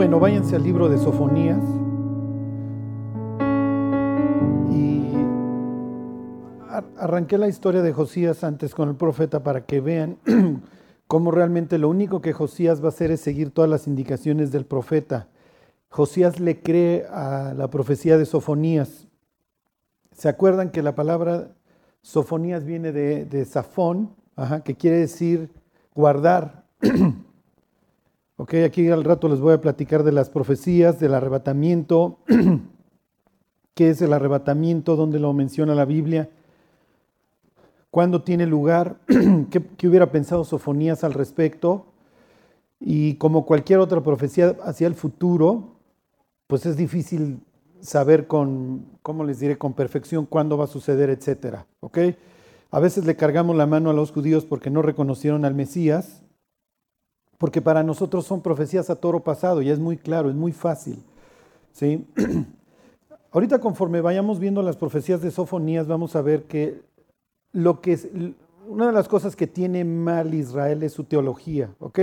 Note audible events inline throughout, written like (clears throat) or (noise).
Bueno, váyanse al libro de Sofonías. Y arranqué la historia de Josías antes con el profeta para que vean (clears throat) cómo realmente lo único que Josías va a hacer es seguir todas las indicaciones del profeta. Josías le cree a la profecía de Sofonías. ¿Se acuerdan que la palabra Sofonías viene de, Safón, que quiere decir guardar? (clears throat) Ok, aquí al rato les voy a platicar de las profecías, del arrebatamiento, (clears throat) qué es el arrebatamiento, dónde lo menciona la Biblia, cuándo tiene lugar, (clears throat) ¿Qué, hubiera pensado Sofonías al respecto. Y como cualquier otra profecía hacia el futuro, pues es difícil saber con, ¿cómo les diré?, con perfección cuándo va a suceder, etcétera. ¿Ok? A veces le cargamos la mano a los judíos porque no reconocieron al Mesías, porque para nosotros son profecías a toro pasado y es muy claro, es muy fácil. ¿sí? (clears throat) Ahorita conforme vayamos viendo las profecías de Sofonías, vamos a ver que, lo que es, una de las cosas que tiene mal Israel es su teología, ¿ok?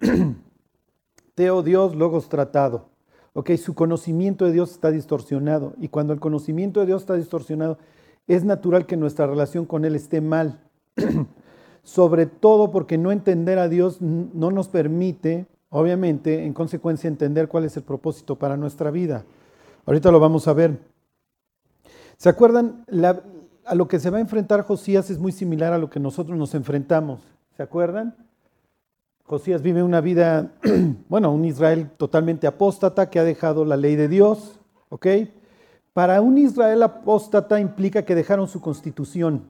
(clears throat) Teo Dios, logos tratado. ¿ok? Su conocimiento de Dios está distorsionado y cuando el conocimiento de Dios está distorsionado, es natural que nuestra relación con Él esté mal. (clears throat) sobre todo porque no entender a Dios no nos permite, obviamente, en consecuencia, entender cuál es el propósito para nuestra vida. Ahorita lo vamos a ver. ¿Se acuerdan? a lo que se va a enfrentar Josías es muy similar a lo que nosotros nos enfrentamos. ¿Se acuerdan? Josías vive una vida, (clears throat) bueno, un Israel totalmente apóstata que ha dejado la ley de Dios, ¿ok? Para un Israel apóstata implica que dejaron su constitución,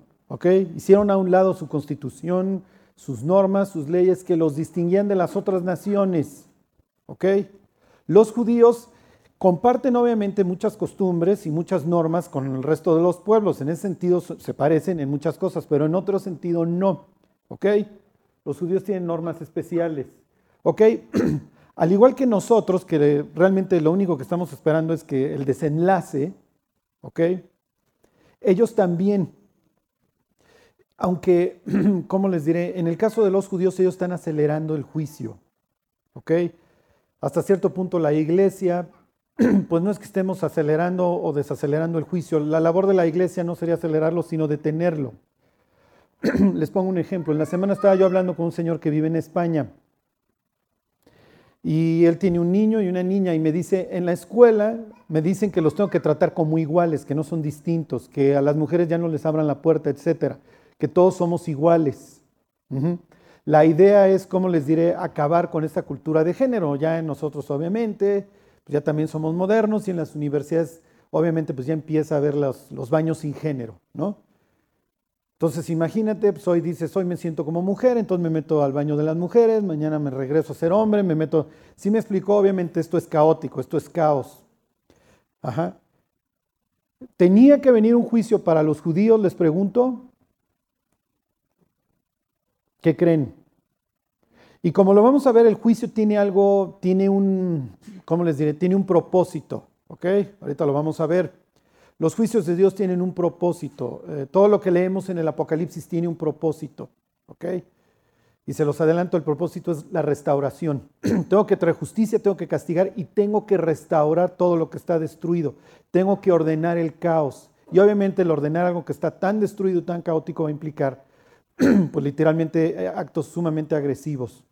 Hicieron a un lado su constitución, sus normas, sus leyes que los distinguían de las otras naciones, Los judíos comparten obviamente muchas costumbres y muchas normas con el resto de los pueblos. En ese sentido se parecen en muchas cosas, pero en otro sentido no, Los judíos tienen normas especiales, (clears throat) Al igual que nosotros, que realmente lo único que estamos esperando es que el desenlace, ¿ok? Ellos también aunque, (clears throat) ¿cómo les diré? En el caso de los judíos ellos están acelerando el juicio, ¿ok? Hasta cierto punto la iglesia, (clears throat) pues no es que estemos acelerando o desacelerando el juicio, la labor de la iglesia no sería acelerarlo, sino detenerlo. (clears throat) les pongo un ejemplo, en la semana estaba yo hablando con un señor que vive en España y él tiene un niño y una niña y me dice, en la escuela me dicen que los tengo que tratar como iguales, que no son distintos, que a las mujeres ya no les abran la puerta, etcétera que todos somos iguales. La idea es, como les diré, acabar con esta cultura de género. Ya en nosotros, obviamente, pues ya también somos modernos y en las universidades, obviamente, pues ya empieza a ver los, baños sin género, ¿no? Entonces, imagínate, pues hoy dices, hoy me siento como mujer, entonces me meto al baño de las mujeres, mañana me regreso a ser hombre, me meto... Sí me explicó, obviamente esto es caótico, esto es caos. Ajá. ¿Tenía que venir un juicio para los judíos, les pregunto? ¿Qué creen? Y como lo vamos a ver, el juicio tiene algo, tiene un, ¿cómo les diré? Tiene un propósito, ¿ok? Ahorita lo vamos a ver. Los juicios de Dios tienen un propósito. Eh, todo lo que leemos en el Apocalipsis tiene un propósito, ¿ok? Y se los adelanto, el propósito es la restauración. (clears throat) tengo que traer justicia, tengo que castigar y tengo que restaurar todo lo que está destruido. Tengo que ordenar el caos. Y obviamente el ordenar algo que está tan destruido, tan caótico va a implicar (clears throat) pues literalmente eh, actos sumamente agresivos.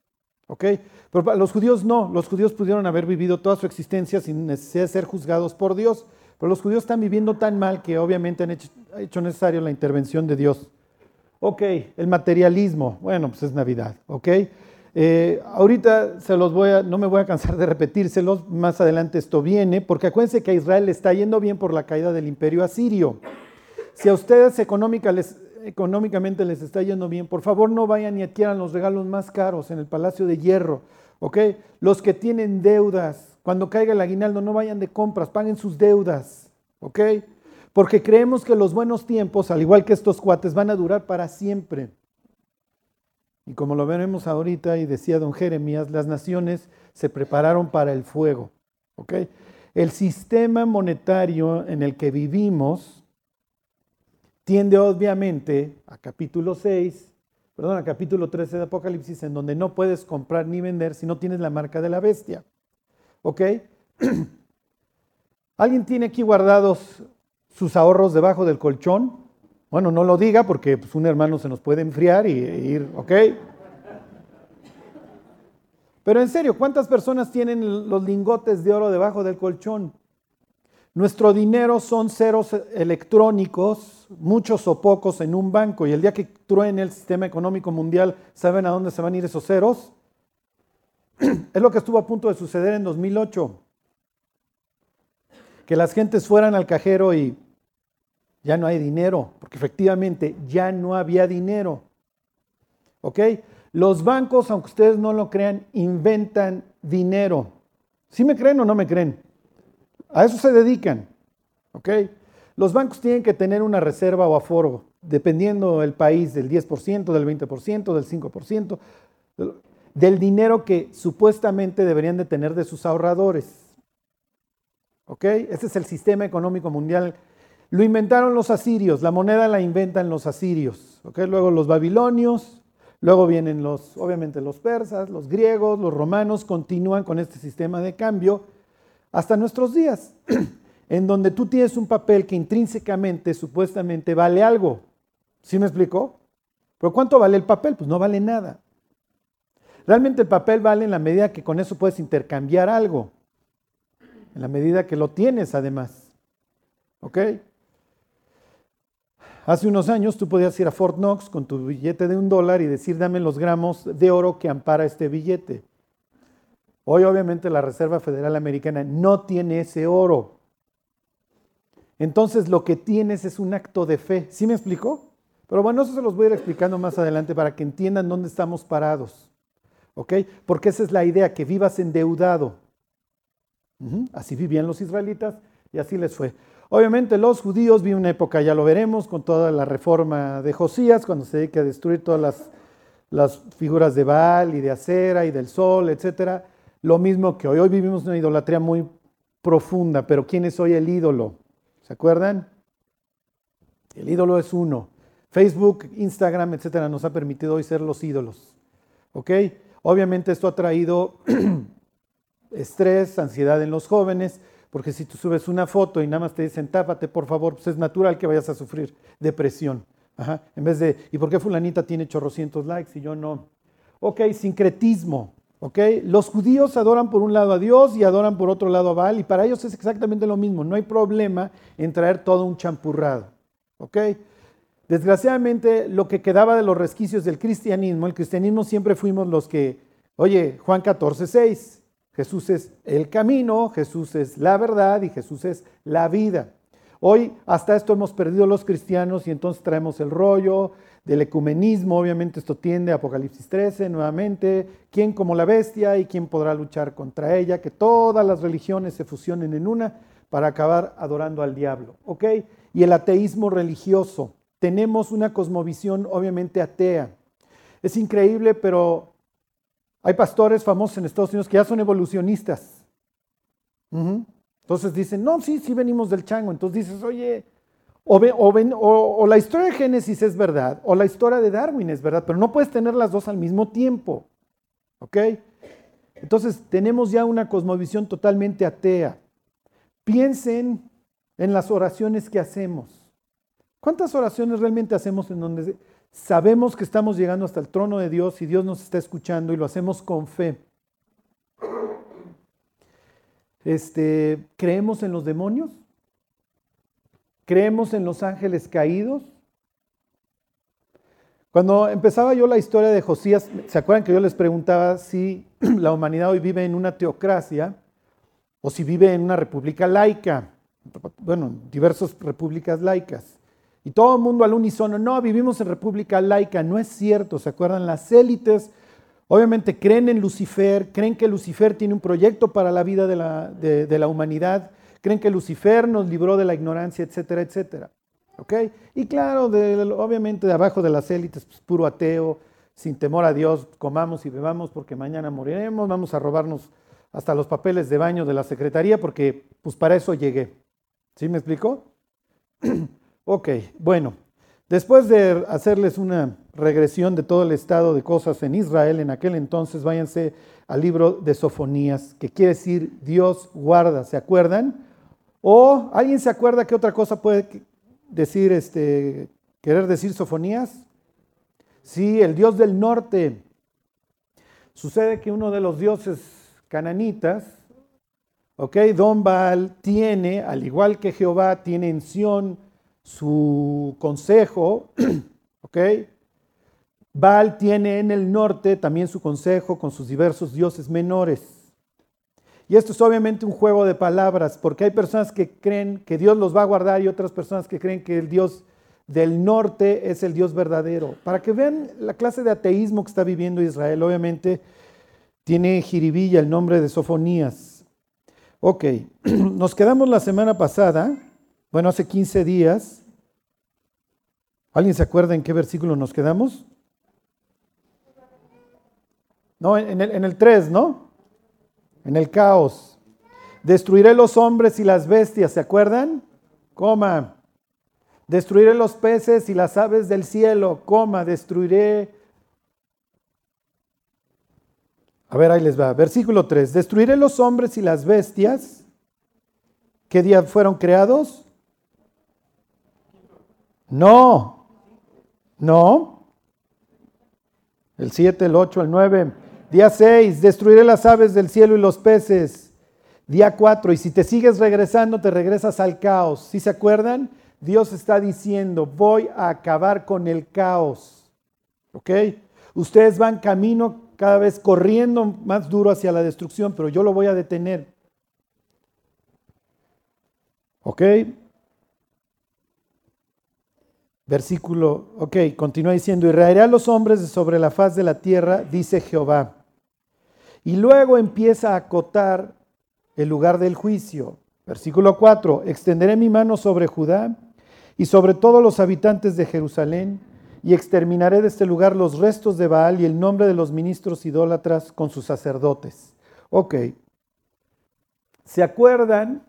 ¿Ok? Pero los judíos no, los judíos pudieron haber vivido toda su existencia sin necesidad de ser juzgados por Dios, pero los judíos están viviendo tan mal que obviamente han hecho, hecho necesario la intervención de Dios. Ok, el materialismo, bueno, pues es Navidad, ¿ok? Eh, ahorita se los voy a, no me voy a cansar de repetírselos, más adelante esto viene, porque acuérdense que a Israel le está yendo bien por la caída del imperio asirio. Si a ustedes económica les, económicamente les está yendo bien, por favor no vayan y adquieran los regalos más caros en el Palacio de Hierro, ¿ok? Los que tienen deudas, cuando caiga el aguinaldo no vayan de compras, paguen sus deudas, ¿ok? Porque creemos que los buenos tiempos, al igual que estos cuates, van a durar para siempre. Y como lo veremos ahorita, y decía don Jeremías, las naciones se prepararon para el fuego, ¿ok? El sistema monetario en el que vivimos, tiende obviamente a capítulo 6, perdón, a capítulo 13 de Apocalipsis, en donde no puedes comprar ni vender si no tienes la marca de la bestia. ¿Ok? (clears throat) ¿Alguien tiene aquí guardados sus ahorros debajo del colchón? Bueno, no lo diga porque pues, un hermano se nos puede enfriar y, e ir, ¿ok? Pero en serio, ¿cuántas personas tienen los lingotes de oro debajo del colchón? Nuestro dinero son ceros electrónicos, muchos o pocos en un banco, y el día que truene el sistema económico mundial, ¿saben a dónde se van a ir esos ceros? (clears throat) Es lo que estuvo a punto de suceder en 2008. Que las gentes fueran al cajero y ya no hay dinero, porque efectivamente ya no había dinero. ¿Ok? Los bancos, aunque ustedes no lo crean, inventan dinero. ¿Sí me creen o no me creen? A eso se dedican. ¿Ok? Los bancos tienen que tener una reserva o aforo, dependiendo del país, del 10%, del 20%, del 5%, del dinero que supuestamente deberían de tener de sus ahorradores. ¿Ok? Ese es el sistema económico mundial. Lo inventaron los asirios, la moneda la inventan los asirios. ¿Ok? Luego los babilonios, Luego vienen los, obviamente los persas, los griegos, los romanos, continúan con este sistema de cambio hasta nuestros días, (clears throat) en donde tú tienes un papel que intrínsecamente, supuestamente, vale algo. ¿Sí me explicó? Pero ¿cuánto vale el papel? Pues no vale nada. Realmente el papel vale en la medida que con eso puedes intercambiar algo, en la medida que lo tienes además. ¿Ok? Hace unos años tú podías ir a Fort Knox con tu billete de un dólar y decir dame los gramos de oro que ampara este billete. Hoy obviamente la Reserva Federal Americana no tiene ese oro. Entonces lo que tienes es un acto de fe. ¿Sí me explicó? Pero bueno, eso se los voy a ir explicando más adelante para que entiendan dónde estamos parados. ¿Ok? Porque esa es la idea, que vivas endeudado. Así vivían los israelitas y así les fue. Obviamente los judíos vi una época, ya lo veremos, con toda la reforma de Josías, cuando se dedica a destruir todas las, figuras de Baal y de Acera y del sol, etc. Lo mismo que hoy. Hoy vivimos una idolatría muy profunda, pero ¿quién es hoy el ídolo? ¿Se acuerdan? El ídolo es uno. Facebook, Instagram, etcétera, nos ha permitido hoy ser los ídolos. ¿Ok? Obviamente esto ha traído (clears throat) estrés, ansiedad en los jóvenes, porque si tú subes una foto y nada más te dicen tápate, por favor, pues es natural que vayas a sufrir depresión. En vez de, ¿y por qué fulanita tiene chorrocientos likes y yo no? Ok, sincretismo. Los judíos adoran por un lado a Dios y adoran por otro lado a Baal, y para ellos es exactamente lo mismo. No hay problema en traer todo un champurrado. Desgraciadamente, lo que quedaba de los resquicios del cristianismo, el cristianismo siempre fuimos los que, oye, Juan 14, 6. Jesús es el camino, Jesús es la verdad y Jesús es la vida. Hoy hasta esto hemos perdido los cristianos y entonces traemos el rollo del ecumenismo, obviamente esto tiende a Apocalipsis 13 nuevamente, quién como la bestia y quién podrá luchar contra ella, que todas las religiones se fusionen en una para acabar adorando al diablo, ¿ok? Y el ateísmo religioso, tenemos una cosmovisión obviamente atea. Es increíble, pero hay pastores famosos en Estados Unidos que ya son evolucionistas. Entonces dicen, no, sí, sí venimos del chango. Entonces dices, oye, o, o, la historia de Génesis es verdad, o la historia de Darwin es verdad, pero no puedes tener las dos al mismo tiempo. ¿Ok? Entonces tenemos ya una cosmovisión totalmente atea. Piensen en las oraciones que hacemos. ¿Cuántas oraciones realmente hacemos en donde Sabemos que estamos llegando hasta el trono de Dios y Dios nos está escuchando y lo hacemos con fe. Este, ¿Creemos en los demonios? ¿Creemos en los ángeles caídos? Cuando empezaba yo la historia de Josías, ¿se acuerdan que yo les preguntaba si (clears throat) la humanidad hoy vive en una teocracia o si vive en una república laica? Bueno, diversas repúblicas laicas. Y todo el mundo al unísono, no, vivimos en república laica, no es cierto, ¿se acuerdan? Las élites obviamente creen en Lucifer, creen que Lucifer tiene un proyecto para la vida de la, de, la humanidad, creen que Lucifer nos libró de la ignorancia, etcétera, etcétera. ¿Ok? Y claro, obviamente de abajo de las élites, pues, puro ateo, sin temor a Dios, comamos y bebamos porque mañana moriremos, vamos a robarnos hasta los papeles de baño de la secretaría porque pues para eso llegué. ¿Sí me explicó? (clears throat) Ok, bueno. Después de hacerles una regresión de todo el estado de cosas en Israel en aquel entonces, váyanse al libro de Sofonías, que quiere decir Dios guarda, ¿se acuerdan? O alguien se acuerda qué otra cosa puede decir, este, querer decir Sofonías? Sí, el Dios del norte. Sucede que uno de los dioses cananitas, ok, Don Baal tiene, al igual que Jehová, tiene en Sión su consejo, (clears throat) ok, Baal tiene en el norte también su consejo con sus diversos dioses menores. Y esto es obviamente un juego de palabras, porque hay personas que creen que Dios los va a guardar y otras personas que creen que el Dios del norte es el Dios verdadero. Para que vean la clase de ateísmo que está viviendo Israel, obviamente tiene jiribilla el nombre de Sofonías. Ok, (clears throat) nos quedamos la semana pasada, bueno, hace 15 días. ¿Alguien se acuerda en qué versículo nos quedamos? No, en el, en el 3, ¿no? En el caos. Destruiré los hombres y las bestias, ¿se acuerdan? Coma. Destruiré los peces y las aves del cielo, coma, destruiré. A ver, ahí les va. Versículo 3. Destruiré los hombres y las bestias. ¿Qué día fueron creados? No. No. El 7, el 8, el 9. Día 6, destruiré las aves del cielo y los peces. Día 4, y si te sigues regresando, te regresas al caos. ¿Sí se acuerdan? Dios está diciendo, voy a acabar con el caos. ¿Ok? Ustedes van camino cada vez corriendo más duro hacia la destrucción, pero yo lo voy a detener. ¿Ok? Versículo, ok, continúa diciendo, y a los hombres sobre la faz de la tierra, dice Jehová. Y luego empieza a acotar el lugar del juicio. Versículo 4, extenderé mi mano sobre Judá y sobre todos los habitantes de Jerusalén y exterminaré de este lugar los restos de Baal y el nombre de los ministros idólatras con sus sacerdotes. Ok. ¿Se acuerdan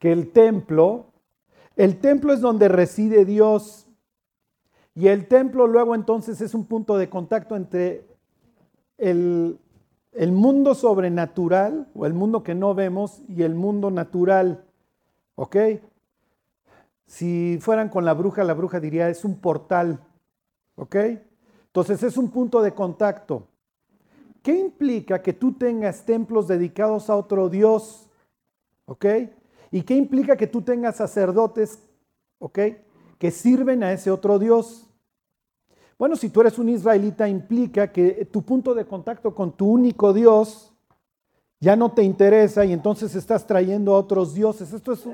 que el templo, el templo es donde reside Dios y el templo luego entonces es un punto de contacto entre el, mundo sobrenatural o el mundo que no vemos y el mundo natural. ¿Ok? Si fueran con la bruja, la bruja diría es un portal. ¿Ok? Entonces es un punto de contacto. ¿Qué implica que tú tengas templos dedicados a otro Dios? ¿Ok? ¿Y qué implica que tú tengas sacerdotes? ¿Ok? Que sirven a ese otro Dios. Bueno, si tú eres un israelita, implica que tu punto de contacto con tu único Dios ya no te interesa y entonces estás trayendo a otros dioses. Esto es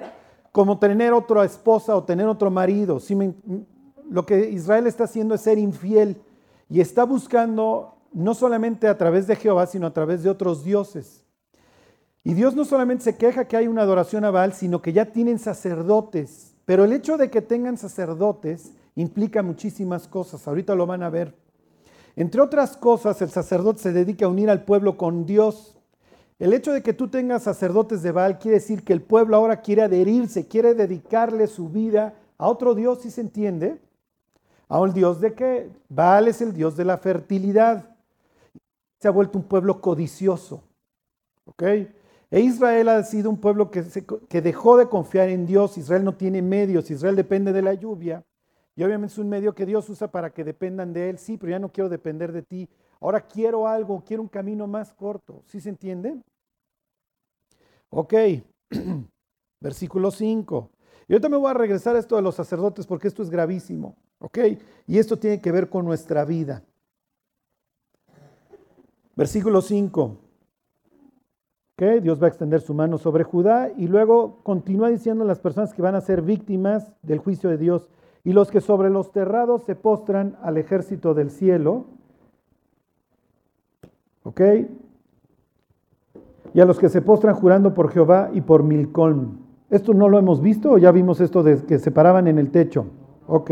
como tener otra esposa o tener otro marido. lo que Israel está haciendo es ser infiel y está buscando no solamente a través de Jehová, sino a través de otros dioses. Y Dios no solamente se queja que hay una adoración a Baal, sino que ya tienen sacerdotes. Pero el hecho de que tengan sacerdotes implica muchísimas cosas, ahorita lo van a ver. Entre otras cosas, el sacerdote se dedica a unir al pueblo con Dios. El hecho de que tú tengas sacerdotes de Baal quiere decir que el pueblo ahora quiere adherirse, quiere dedicarle su vida a otro Dios, si se entiende. A un Dios de qué? Baal es el Dios de la fertilidad. Se ha vuelto un pueblo codicioso. ¿Ok? E Israel ha sido un pueblo que, que dejó de confiar en Dios. Israel no tiene medios. Israel depende de la lluvia. Y obviamente es un medio que Dios usa para que dependan de Él. Sí, pero ya no quiero depender de ti. Ahora quiero algo, quiero un camino más corto. ¿Sí se entiende? Ok, (clears throat) versículo 5. Y ahorita me voy a regresar a esto de los sacerdotes porque esto es gravísimo. ¿Ok? Y esto tiene que ver con nuestra vida. Versículo 5. ¿Ok? Dios va a extender su mano sobre Judá y luego continúa diciendo a las personas que van a ser víctimas del juicio de Dios y los que sobre los terrados se postran al ejército del cielo. ¿Ok? Y a los que se postran jurando por Jehová y por Milcón. ¿Esto no lo hemos visto o ya vimos esto de que se paraban en el techo? Ok.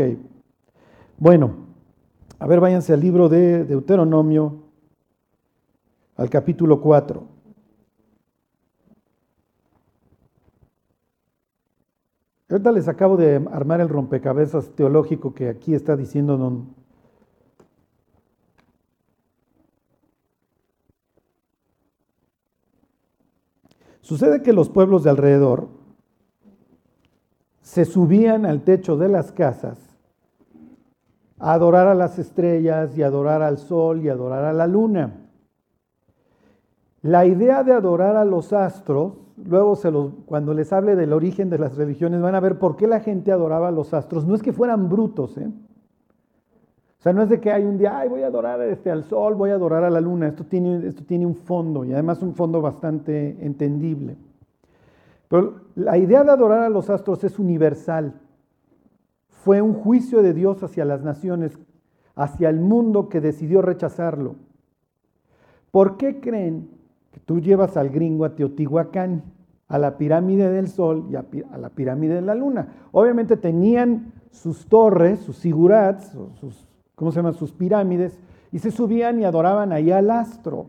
Bueno, a ver, váyanse al libro de Deuteronomio, al capítulo 4. Ahorita les acabo de armar el rompecabezas teológico que aquí está diciendo don. Sucede que los pueblos de alrededor se subían al techo de las casas a adorar a las estrellas y adorar al sol y adorar a la luna. La idea de adorar a los astros, luego cuando les hable del origen de las religiones van a ver por qué la gente adoraba a los astros. No es que fueran brutos, ¿eh? O sea, no es de que hay un día, ay, voy a adorar este, al sol, voy a adorar a la luna. Esto tiene, esto tiene un fondo y además un fondo bastante entendible. Pero la idea de adorar a los astros es universal. Fue un juicio de Dios hacia las naciones, hacia el mundo que decidió rechazarlo. ¿Por qué creen tú llevas al gringo a Teotihuacán, a la pirámide del Sol y a, la pirámide de la Luna? Obviamente tenían sus torres, sus sigurats, sus, ¿cómo se llaman? Sus pirámides, y se subían y adoraban ahí al astro.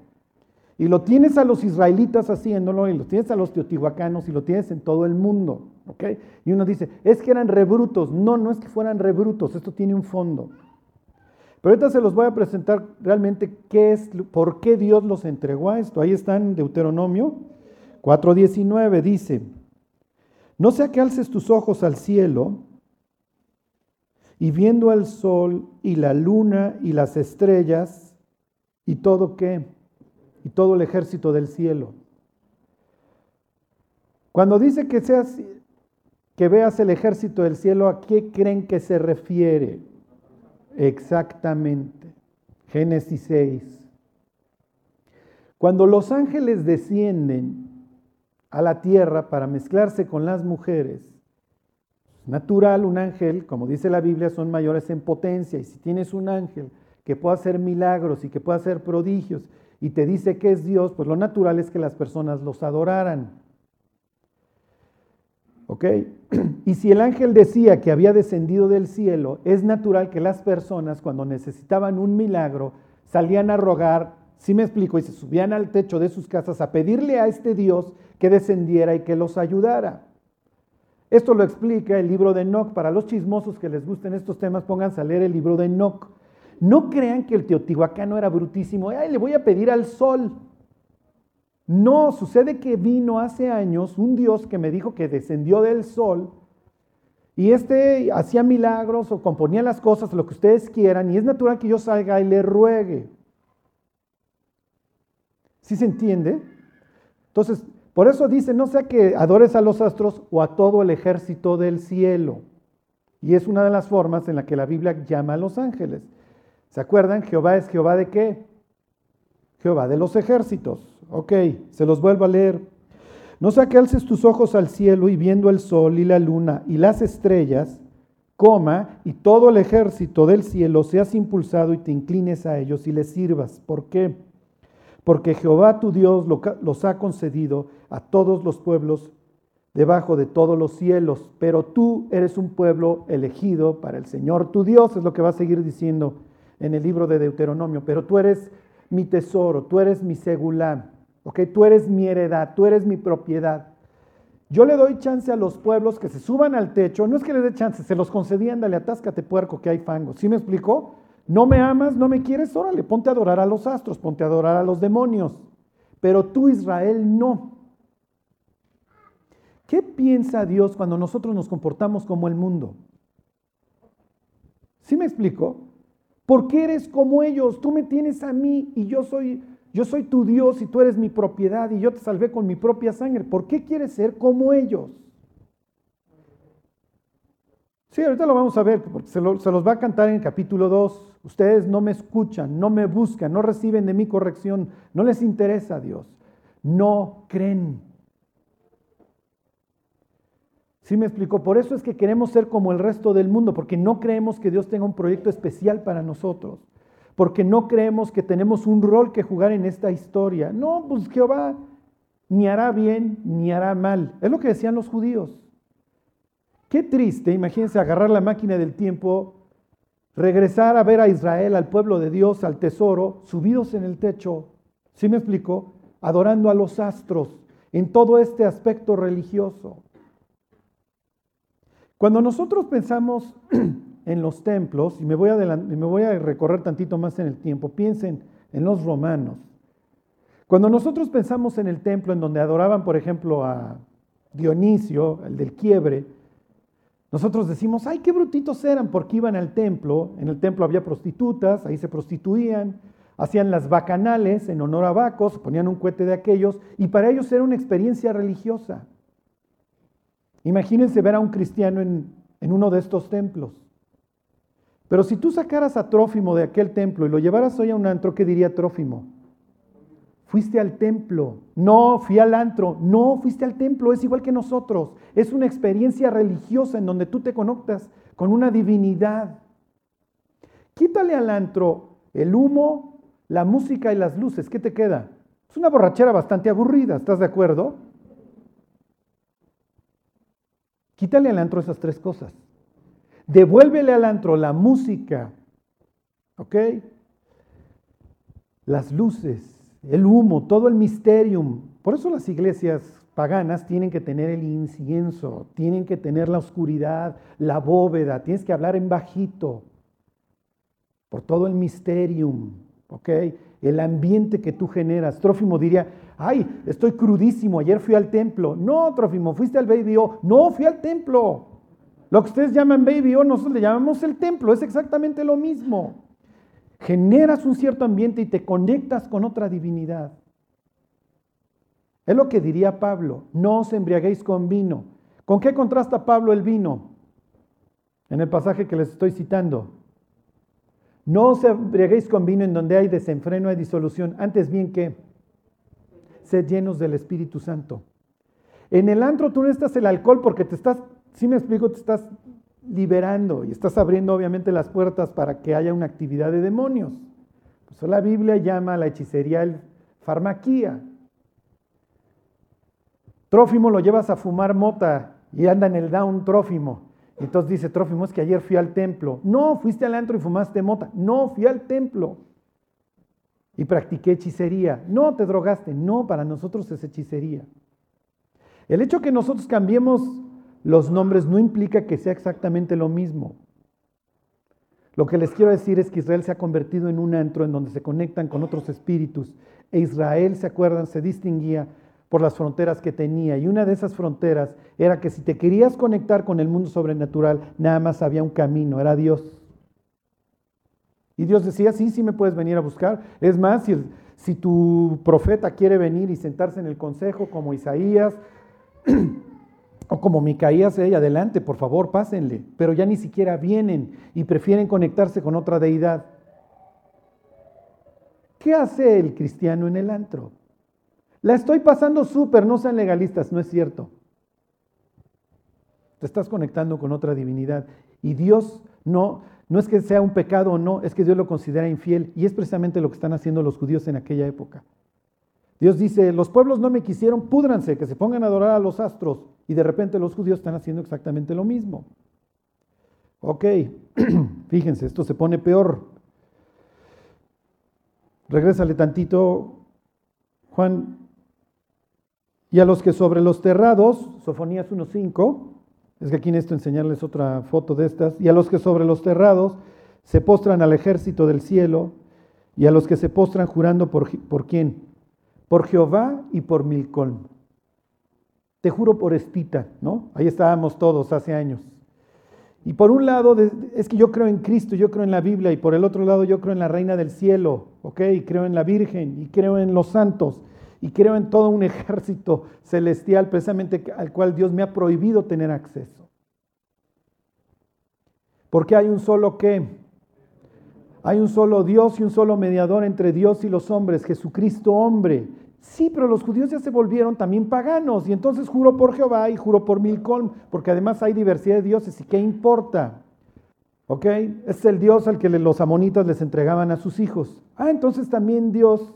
Y lo tienes a los israelitas haciéndolo, y lo tienes a los teotihuacanos, y lo tienes en todo el mundo. Y uno dice, es que eran rebrutos. No, no es que fueran rebrutos, esto tiene un fondo. Pero ahorita se los voy a presentar realmente qué es, por qué Dios los entregó a esto. Ahí está en Deuteronomio 4.19, dice, no sea que alces tus ojos al cielo y viendo al sol y la luna y las estrellas y todo qué y todo el ejército del cielo. Cuando dice que seas que veas el ejército del cielo, ¿a qué creen que se refiere? Exactamente. Génesis 6. Cuando los ángeles descienden a la tierra para mezclarse con las mujeres, natural, un ángel, como dice la Biblia, son mayores en potencia. Y si tienes un ángel que pueda hacer milagros y que pueda hacer prodigios y te dice que es Dios, pues lo natural es que las personas los adoraran. ¿Ok? (clears throat) Y si el ángel decía que había descendido del cielo, es natural que las personas cuando necesitaban un milagro salían a rogar, si me explico, y se subían al techo de sus casas a pedirle a este Dios que descendiera y que los ayudara. Esto lo explica el libro de Enoch. Para los chismosos que les gusten estos temas, pónganse a leer el libro de Enoch. No crean que el teotihuacano era brutísimo. Ay, le voy a pedir al sol. No, sucede que vino hace años un Dios que me dijo que descendió del sol y este hacía milagros o componía las cosas, lo que ustedes quieran, y es natural que yo salga y le ruegue. ¿Sí se entiende? Entonces, por eso dice, no sea que adores a los astros o a todo el ejército del cielo. Y es una de las formas en la que la Biblia llama a los ángeles. ¿Se acuerdan? Jehová es Jehová de qué? Jehová de los ejércitos. Ok, se los vuelvo a leer. No sea que alces tus ojos al cielo y viendo el sol y la luna y las estrellas, coma, y todo el ejército del cielo seas impulsado y te inclines a ellos y les sirvas. ¿Por qué? Porque Jehová tu Dios los ha concedido a todos los pueblos debajo de todos los cielos, pero tú eres un pueblo elegido para el Señor tu Dios, es lo que va a seguir diciendo en el libro de Deuteronomio, pero tú eres mi tesoro, tú eres mi segulá, ¿ok? Tú eres mi heredad, tú eres mi propiedad. Yo le doy chance a los pueblos que se suban al techo, no es que le dé chance, se los concedían, dale, atáscate puerco que hay fango. ¿Sí me explicó? No me amas, no me quieres, órale, ponte a adorar a los astros, ponte a adorar a los demonios. Pero tú, Israel, no. ¿Qué piensa Dios cuando nosotros nos comportamos como el mundo? ¿Sí me explico? qué eres como ellos, tú me tienes a mí y yo soy, yo soy tu Dios y tú eres mi propiedad y yo te salvé con mi propia sangre. ¿Por qué quieres ser como ellos? Sí, ahorita lo vamos a ver, porque se, se los va a cantar en el capítulo 2. Ustedes no me escuchan, no me buscan, no reciben de mi corrección, no les interesa a Dios, no creen. ¿Sí me explico? Por eso es que queremos ser como el resto del mundo, porque no creemos que Dios tenga un proyecto especial para nosotros, porque no creemos que tenemos un rol que jugar en esta historia. No, pues Jehová ni hará bien ni hará mal. Es lo que decían los judíos. Qué triste, imagínense agarrar la máquina del tiempo, regresar a ver a Israel, al pueblo de Dios, al tesoro, subidos en el techo, ¿sí me explico? Adorando a los astros en todo este aspecto religioso. Cuando nosotros pensamos (clears throat) en los templos, y me voy, a me voy a recorrer tantito más en el tiempo, piensen en los romanos. Cuando nosotros pensamos en el templo en donde adoraban, por ejemplo, a Dionisio, el del quiebre, nosotros decimos, ay, qué brutitos eran porque iban al templo, en el templo había prostitutas, ahí se prostituían, hacían las bacanales en honor a Bacos, ponían un cohete de aquellos, y para ellos era una experiencia religiosa. Imagínense ver a un cristiano en, en uno de estos templos. Pero si tú sacaras a Trófimo de aquel templo y lo llevaras hoy a un antro, ¿qué diría Trófimo? Fuiste al templo. No, fui al antro. No, fuiste al templo. Es igual que nosotros. Es una experiencia religiosa en donde tú te conectas con una divinidad. Quítale al antro el humo, la música y las luces. ¿Qué te queda? Es una borrachera bastante aburrida. ¿Estás de acuerdo? Quítale al antro esas tres cosas. Devuélvele al antro la música, ¿ok? Las luces, el humo, todo el misterium. Por eso las iglesias paganas tienen que tener el incienso, tienen que tener la oscuridad, la bóveda, tienes que hablar en bajito, por todo el misterium, ¿ok? El ambiente que tú generas. Trófimo diría, ay, estoy crudísimo, ayer fui al templo. No, Trófimo, fuiste al Baby. No, fui al templo. Lo que ustedes llaman baby o nosotros le llamamos el templo, es exactamente lo mismo. Generas un cierto ambiente y te conectas con otra divinidad. Es lo que diría Pablo, no os embriaguéis con vino. ¿Con qué contrasta Pablo el vino? En el pasaje que les estoy citando. No os embriaguéis con vino en donde hay desenfreno y disolución, antes bien que sed llenos del Espíritu Santo. En el antro tú estás el alcohol porque te estás si me explico, te estás liberando y estás abriendo obviamente las puertas para que haya una actividad de demonios. Pues la Biblia llama a la hechicería el farmaquía. Trófimo lo llevas a fumar mota y anda en el down Trófimo. entonces dice Trófimo, es que ayer fui al templo. No, fuiste al antro y fumaste mota. No, fui al templo y practiqué hechicería. No, te drogaste. No, para nosotros es hechicería. El hecho que nosotros cambiemos los nombres no implica que sea exactamente lo mismo. Lo que les quiero decir es que Israel se ha convertido en un antro en donde se conectan con otros espíritus. E Israel, ¿se acuerdan? Se distinguía por las fronteras que tenía. Y una de esas fronteras era que si te querías conectar con el mundo sobrenatural, nada más había un camino, era Dios. Y Dios decía, sí, sí me puedes venir a buscar. Es más, si, si tu profeta quiere venir y sentarse en el consejo como Isaías, (clears throat) O como Micaías, hey, adelante, por favor, pásenle. Pero ya ni siquiera vienen y prefieren conectarse con otra deidad. ¿Qué hace el cristiano en el antro? La estoy pasando súper, no sean legalistas, no es cierto. Te estás conectando con otra divinidad. Y Dios no, no es que sea un pecado o no, es que Dios lo considera infiel. Y es precisamente lo que están haciendo los judíos en aquella época. Dios dice, los pueblos no me quisieron, púdranse, que se pongan a adorar a los astros. Y de repente los judíos están haciendo exactamente lo mismo. Ok, (clears throat) fíjense, esto se pone peor. Regrésale tantito, Juan. Y a los que sobre los terrados, Sofonías 1.5, es que aquí necesito enseñarles otra foto de estas, y a los que sobre los terrados se postran al ejército del cielo, y a los que se postran jurando por quién, por Jehová y por Milcolm. Te juro por Estita, ¿no? Ahí estábamos todos hace años. Y por un lado es que yo creo en Cristo, yo creo en la Biblia, y por el otro lado yo creo en la Reina del Cielo, ¿ok? Y creo en la Virgen, y creo en los santos, y creo en todo un (laughs) ejército celestial precisamente al cual Dios me ha prohibido tener acceso. Porque hay un solo qué? Hay un solo Dios y un solo mediador entre Dios y los hombres, Jesucristo hombre. Sí, pero los judíos ya se volvieron también paganos y entonces juro por Jehová y juro por Milcom, porque además hay diversidad de dioses y qué importa. ¿Ok? Es el Dios al que los amonitas les entregaban a sus hijos. Ah, entonces también Dios,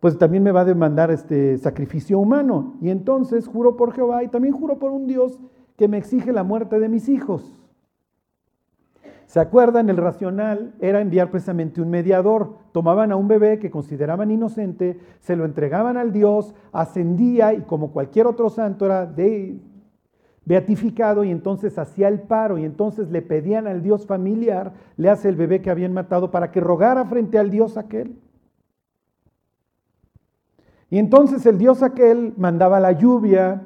pues también me va a demandar este sacrificio humano. Y entonces juro por Jehová y también juro por un Dios que me exige la muerte de mis hijos. ¿Se acuerdan? El racional era enviar precisamente un mediador. Tomaban a un bebé que consideraban inocente, se lo entregaban al Dios, ascendía y como cualquier otro santo era de, beatificado y entonces hacía el paro y entonces le pedían al Dios familiar, le hace el bebé que habían matado para que rogara frente al Dios aquel. Y entonces el Dios aquel mandaba la lluvia,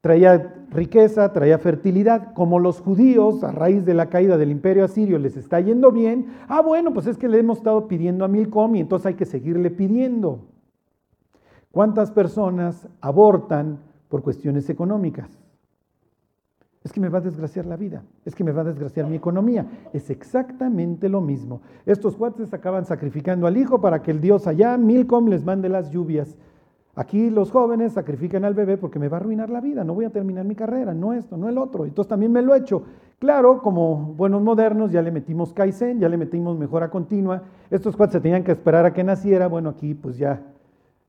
traía riqueza, traía fertilidad. Como los judíos, a raíz de la caída del imperio asirio, les está yendo bien, ah, bueno, pues es que le hemos estado pidiendo a Milcom y entonces hay que seguirle pidiendo. ¿Cuántas personas abortan por cuestiones económicas? Es que me va a desgraciar la vida, es que me va a desgraciar mi economía. Es exactamente lo mismo. Estos cuates acaban sacrificando al hijo para que el Dios allá, Milcom, les mande las lluvias. Aquí los jóvenes sacrifican al bebé porque me va a arruinar la vida, no voy a terminar mi carrera, no esto, no el otro. Entonces también me lo he hecho. Claro, como buenos modernos, ya le metimos Kaizen, ya le metimos mejora continua. Estos cuates se tenían que esperar a que naciera. Bueno, aquí pues ya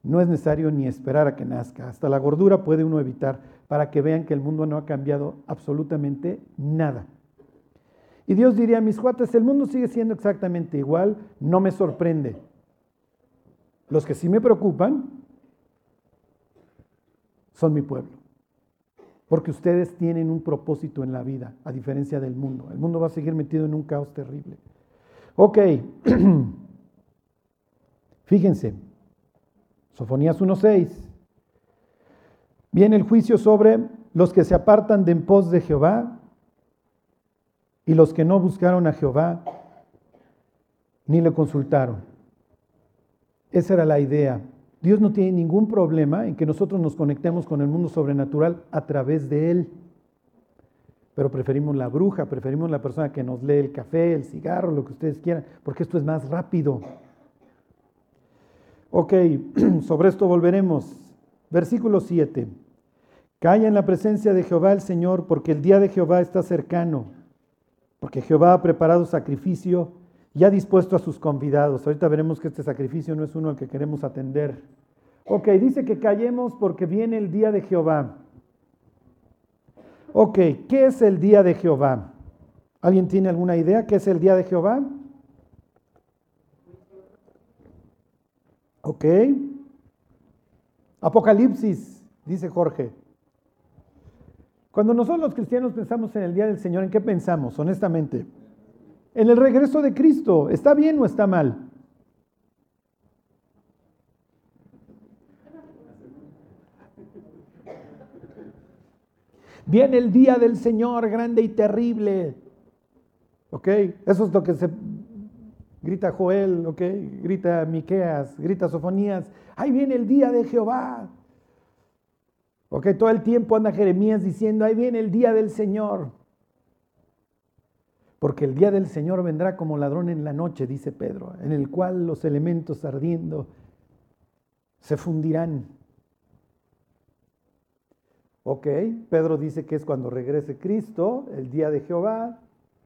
no es necesario ni esperar a que nazca. Hasta la gordura puede uno evitar para que vean que el mundo no ha cambiado absolutamente nada. Y Dios diría, mis cuates, el mundo sigue siendo exactamente igual, no me sorprende. Los que sí me preocupan son mi pueblo. Porque ustedes tienen un propósito en la vida, a diferencia del mundo. El mundo va a seguir metido en un caos terrible. Ok, (clears throat) fíjense, Sofonías 1.6. Viene el juicio sobre los que se apartan de en pos de Jehová y los que no buscaron a Jehová ni le consultaron. Esa era la idea Dios no tiene ningún problema en que nosotros nos conectemos con el mundo sobrenatural a través de Él. Pero preferimos la bruja, preferimos la persona que nos lee el café, el cigarro, lo que ustedes quieran, porque esto es más rápido. Ok, (clears throat) sobre esto volveremos. Versículo 7. Calla en la presencia de Jehová el Señor, porque el día de Jehová está cercano, porque Jehová ha preparado sacrificio ya dispuesto a sus convidados. Ahorita veremos que este sacrificio no es uno al que queremos atender. Ok, dice que callemos porque viene el día de Jehová. Ok, ¿qué es el día de Jehová? ¿Alguien tiene alguna idea qué es el día de Jehová? Ok. Apocalipsis, dice Jorge. Cuando nosotros los cristianos pensamos en el día del Señor, ¿en qué pensamos, honestamente? En el regreso de Cristo. ¿Está bien o está mal? Viene el día del Señor grande y terrible. ¿Ok? Eso es lo que se grita Joel, ¿ok? Grita Miqueas, grita Sofonías. Ahí viene el día de Jehová. ¿Ok? Todo el tiempo anda Jeremías diciendo, ahí viene el día del Señor porque el día del Señor vendrá como ladrón en la noche, dice Pedro, en el cual los elementos ardiendo se fundirán. Ok, Pedro dice que es cuando regrese Cristo, el día de Jehová.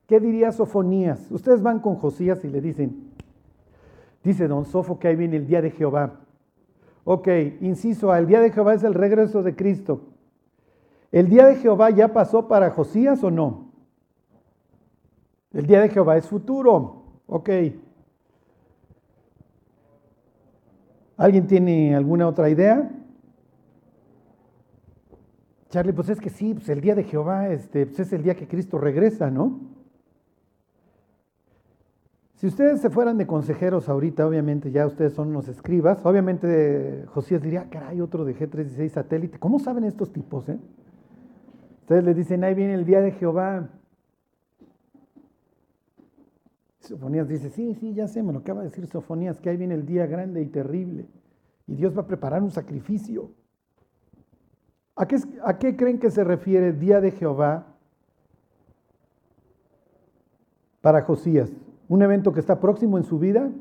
¿Qué diría Sofonías? Ustedes van con Josías y le dicen, dice don Sofo que ahí viene el día de Jehová. Ok, inciso el día de Jehová es el regreso de Cristo. ¿El día de Jehová ya pasó para Josías o no? El día de Jehová es futuro. Ok. ¿Alguien tiene alguna otra idea? Charlie, pues es que sí, pues el día de Jehová este, pues es el día que Cristo regresa, ¿no? Si ustedes se fueran de consejeros ahorita, obviamente ya ustedes son unos escribas, obviamente Josías diría, caray, otro de G36 satélite. ¿Cómo saben estos tipos? Eh? Ustedes le dicen, ahí viene el día de Jehová. Sofonías dice, sí, sí, ya sé, me lo acaba de decir Sofonías, que ahí viene el día grande y terrible. Y Dios va a preparar un sacrificio. ¿A qué, ¿A qué creen que se refiere el día de Jehová para Josías? ¿Un evento que está próximo en su vida?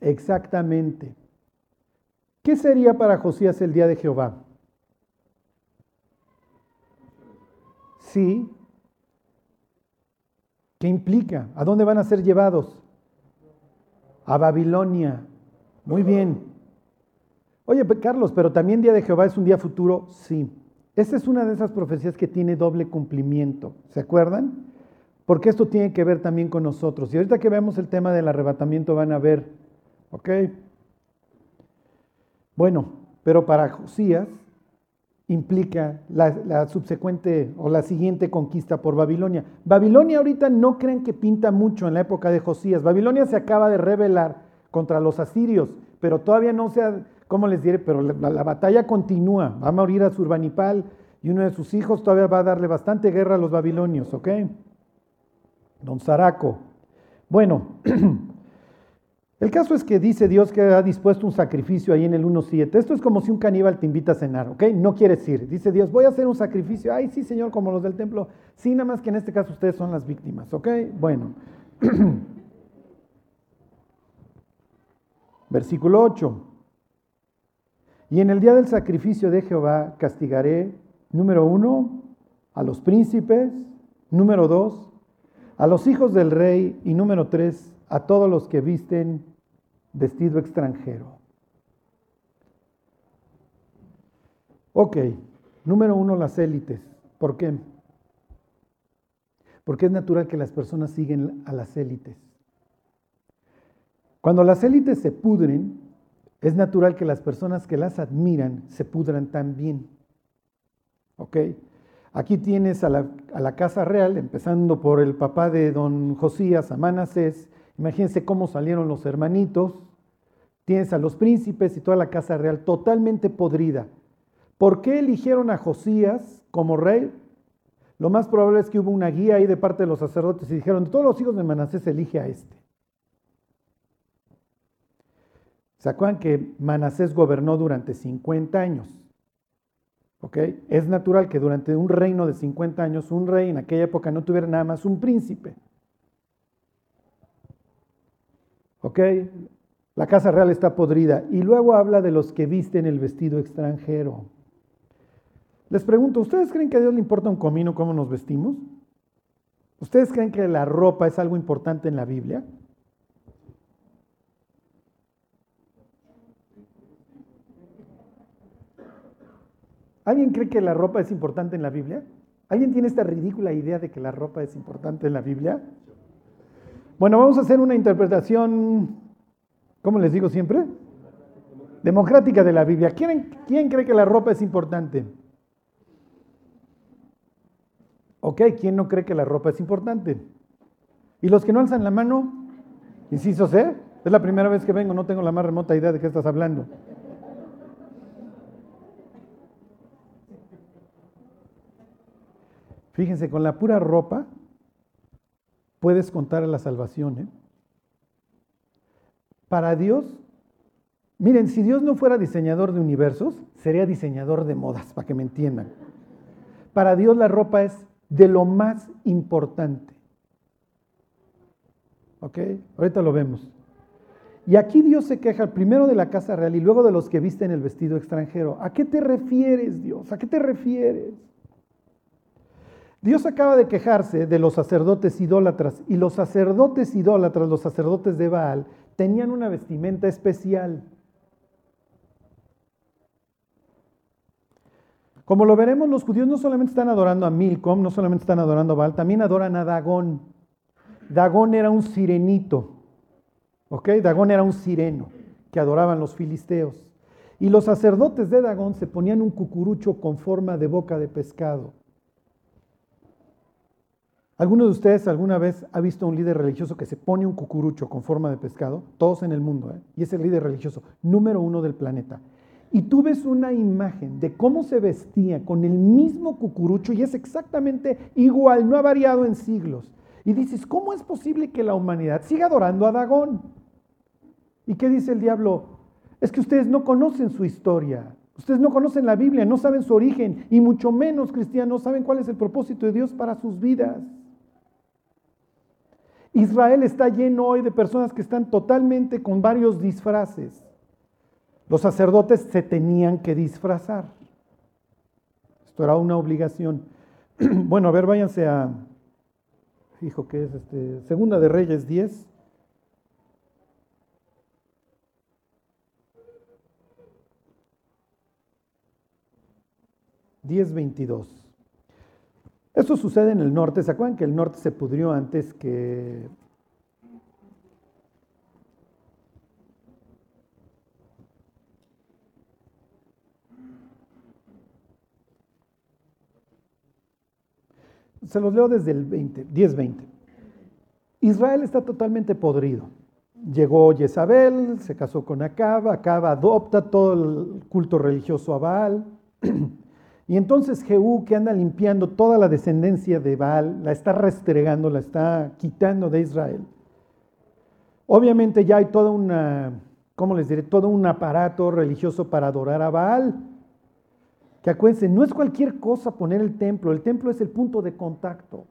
Exactamente. ¿Qué sería para Josías el día de Jehová? Sí, ¿Qué implica? ¿A dónde van a ser llevados? A Babilonia. Muy bien. Oye, Carlos, pero también Día de Jehová es un día futuro. Sí. Esta es una de esas profecías que tiene doble cumplimiento. ¿Se acuerdan? Porque esto tiene que ver también con nosotros. Y ahorita que vemos el tema del arrebatamiento van a ver. ¿Ok? Bueno, pero para Josías implica la, subsecuente o la siguiente conquista por Babilonia. Babilonia ahorita no creen que pinta mucho en la época de Josías. Babilonia se acaba de rebelar contra los asirios, pero todavía no se ha, ¿cómo les diré? Pero la, la batalla continúa. Va a morir a Surbanipal y uno de sus hijos todavía va a darle bastante guerra a los babilonios, ¿ok? Don Zaraco. Bueno, (clears throat) El caso es que dice Dios que ha dispuesto un sacrificio ahí en el 1.7. Esto es como si un caníbal te invita a cenar, ¿ok? No quieres ir. Dice Dios, voy a hacer un sacrificio. Ay, sí, Señor, como los del templo. Sí, nada más que en este caso ustedes son las víctimas, ¿ok? Bueno. (clears throat) Versículo 8. Y en el día del sacrificio de Jehová castigaré, número uno, a los príncipes, número dos, a los hijos del rey y número tres, a todos los que visten vestido extranjero. Ok, número uno, las élites. ¿Por qué? Porque es natural que las personas siguen a las élites. Cuando las élites se pudren, es natural que las personas que las admiran se pudran también. ¿Ok? Aquí tienes a la, a la, casa real, empezando por el papá de don Josías, Amanasés. Imagínense cómo salieron los hermanitos, Tienes a los príncipes y toda la casa real totalmente podrida. ¿Por qué eligieron a Josías como rey? Lo más probable es que hubo una guía ahí de parte de los sacerdotes y dijeron, de todos los hijos de Manasés elige a este. ¿Se acuerdan que Manasés gobernó durante 50 años? ¿Ok? Es natural que durante un reino de 50 años un rey en aquella época no tuviera nada más un príncipe. ¿Ok? La casa real está podrida. Y luego habla de los que visten el vestido extranjero. Les pregunto, ¿ustedes creen que a Dios le importa un comino cómo nos vestimos? ¿Ustedes creen que la ropa es algo importante en la Biblia? ¿Alguien cree que la ropa es importante en la Biblia? ¿Alguien tiene esta ridícula idea de que la ropa es importante en la Biblia? Bueno, vamos a hacer una interpretación ¿Cómo les digo siempre? Democrática de la Biblia. ¿Quién, ¿Quién cree que la ropa es importante? Ok, ¿quién no cree que la ropa es importante? ¿Y los que no alzan la mano? Inciso C. Es la primera vez que vengo, no tengo la más remota idea de qué estás hablando. Fíjense, con la pura ropa puedes contar a la salvación. ¿eh? Para Dios, miren, si Dios no fuera diseñador de universos, sería diseñador de modas, para que me entiendan. Para Dios la ropa es de lo más importante. ¿Ok? Ahorita lo vemos. Y aquí Dios se queja primero de la casa real y luego de los que visten el vestido extranjero. ¿A qué te refieres, Dios? ¿A qué te refieres? Dios acaba de quejarse de los sacerdotes idólatras y los sacerdotes idólatras, los sacerdotes de Baal, tenían una vestimenta especial. Como lo veremos, los judíos no solamente están adorando a Milcom, no solamente están adorando a Baal, también adoran a Dagón. Dagón era un sirenito, ¿ok? Dagón era un sireno que adoraban los filisteos. Y los sacerdotes de Dagón se ponían un cucurucho con forma de boca de pescado. ¿Alguno de ustedes alguna vez ha visto a un líder religioso que se pone un cucurucho con forma de pescado? Todos en el mundo, ¿eh? y es el líder religioso número uno del planeta. Y tú ves una imagen de cómo se vestía con el mismo cucurucho y es exactamente igual, no ha variado en siglos. Y dices, ¿cómo es posible que la humanidad siga adorando a Dagón? ¿Y qué dice el diablo? Es que ustedes no conocen su historia. Ustedes no conocen la Biblia, no saben su origen y mucho menos cristianos saben cuál es el propósito de Dios para sus vidas. Israel está lleno hoy de personas que están totalmente con varios disfraces. Los sacerdotes se tenían que disfrazar. Esto era una obligación. (clears throat) Bueno, a ver, váyanse a, hijo, ¿qué es este? Segunda de Reyes 10. Diez veintidós. Eso sucede en el norte. ¿Se acuerdan que el norte se pudrió antes que... Se los leo desde el 20, 10-20. Israel está totalmente podrido. Llegó Jezabel, se casó con Acab, Acab adopta todo el culto religioso a Baal. (clears throat) Y entonces Jehú, que anda limpiando toda la descendencia de Baal, la está restregando, la está quitando de Israel. Obviamente ya hay toda una, ¿cómo les diré? Todo un aparato religioso para adorar a Baal. Que acuérdense, no es cualquier cosa poner el templo, el templo es el punto de contacto.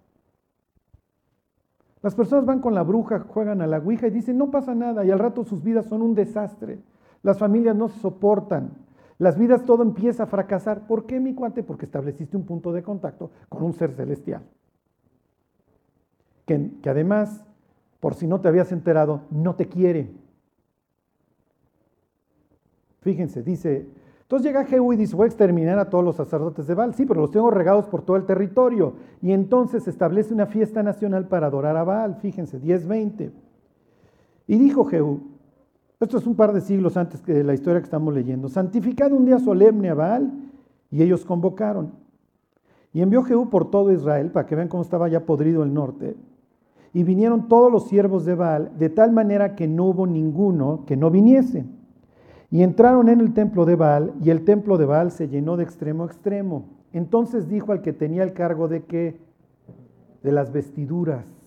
Las personas van con la bruja, juegan a la ouija y dicen, no pasa nada, y al rato sus vidas son un desastre. Las familias no se soportan. Las vidas todo empieza a fracasar. ¿Por qué, mi cuate? Porque estableciste un punto de contacto con un ser celestial. Que, que además, por si no te habías enterado, no te quiere. Fíjense, dice, entonces llega Jehú y dice, voy a exterminar a todos los sacerdotes de Baal. Sí, pero los tengo regados por todo el territorio. Y entonces establece una fiesta nacional para adorar a Baal. Fíjense, 10-20. Y dijo Jehú, esto es un par de siglos antes de la historia que estamos leyendo. Santificado un día solemne a Baal y ellos convocaron. Y envió Jehú por todo Israel para que vean cómo estaba ya podrido el norte. Y vinieron todos los siervos de Baal de tal manera que no hubo ninguno que no viniese. Y entraron en el templo de Baal y el templo de Baal se llenó de extremo a extremo. Entonces dijo al que tenía el cargo de qué? De las vestiduras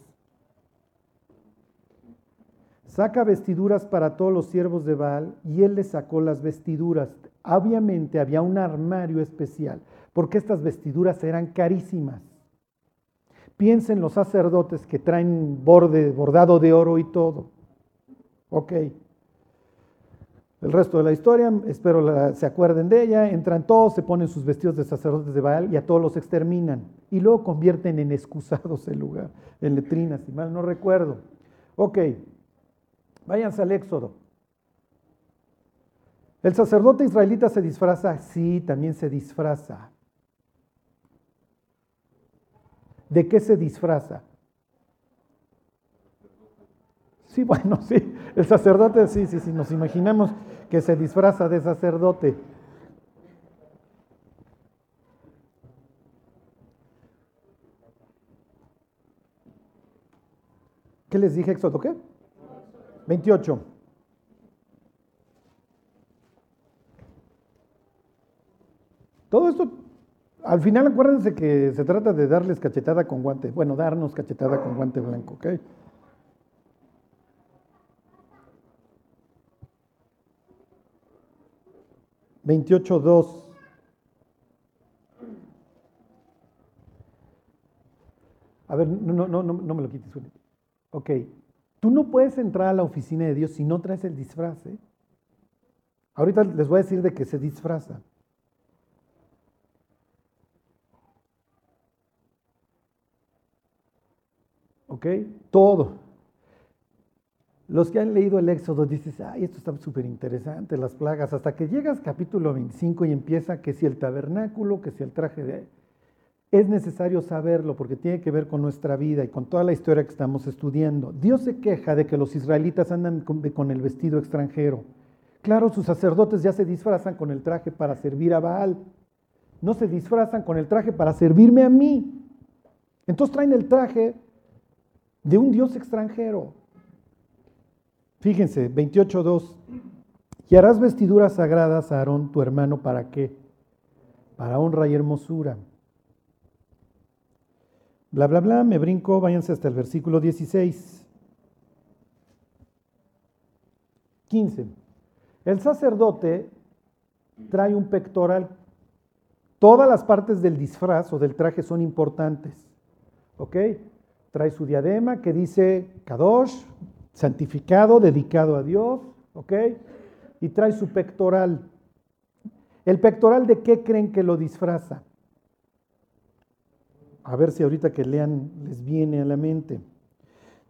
saca vestiduras para todos los siervos de Baal y él le sacó las vestiduras. Obviamente había un armario especial, porque estas vestiduras eran carísimas. Piensen los sacerdotes que traen borde, bordado de oro y todo. Ok. El resto de la historia, espero se acuerden de ella, entran todos, se ponen sus vestidos de sacerdotes de Baal y a todos los exterminan. Y luego convierten en excusados el lugar, en letrinas, si mal no recuerdo. Ok, Váyanse al Éxodo. ¿El sacerdote israelita se disfraza? Sí, también se disfraza. ¿De qué se disfraza? Sí, bueno, sí. El sacerdote, sí, sí, sí. Nos imaginamos que se disfraza de sacerdote. ¿Qué les dije, Éxodo? ¿Qué? 28. Todo esto, al final acuérdense que se trata de darles cachetada con guante, bueno, darnos cachetada con guante blanco, ¿ok? Veintiocho dos. A ver, no, no, no, no me lo quites. Ok, Tú no puedes entrar a la oficina de Dios si no traes el disfraz. ¿eh? Ahorita les voy a decir de qué se disfraza. ¿Ok? Todo. Los que han leído el Éxodo dices, ay, esto está súper interesante, las plagas, hasta que llegas capítulo 25 y empieza que si el tabernáculo, que si el traje de es necesario saberlo porque tiene que ver con nuestra vida y con toda la historia que estamos estudiando. Dios se queja de que los israelitas andan con, el vestido extranjero. Claro, sus sacerdotes ya se disfrazan con el traje para servir a Baal. No se disfrazan con el traje para servirme a mí. Entonces traen el traje de un Dios extranjero. Fíjense, 28.2. Y harás vestiduras sagradas a Aarón, tu hermano, ¿para qué? Para honra y hermosura Bla, bla, bla, me brinco, váyanse hasta el versículo 16. 15. El sacerdote trae un pectoral. Todas las partes del disfraz o del traje son importantes. ¿Ok? Trae su diadema que dice Kadosh, santificado, dedicado a Dios. ¿Ok? Y trae su pectoral. ¿El pectoral de qué creen que lo disfraza? A ver si ahorita que lean les viene a la mente.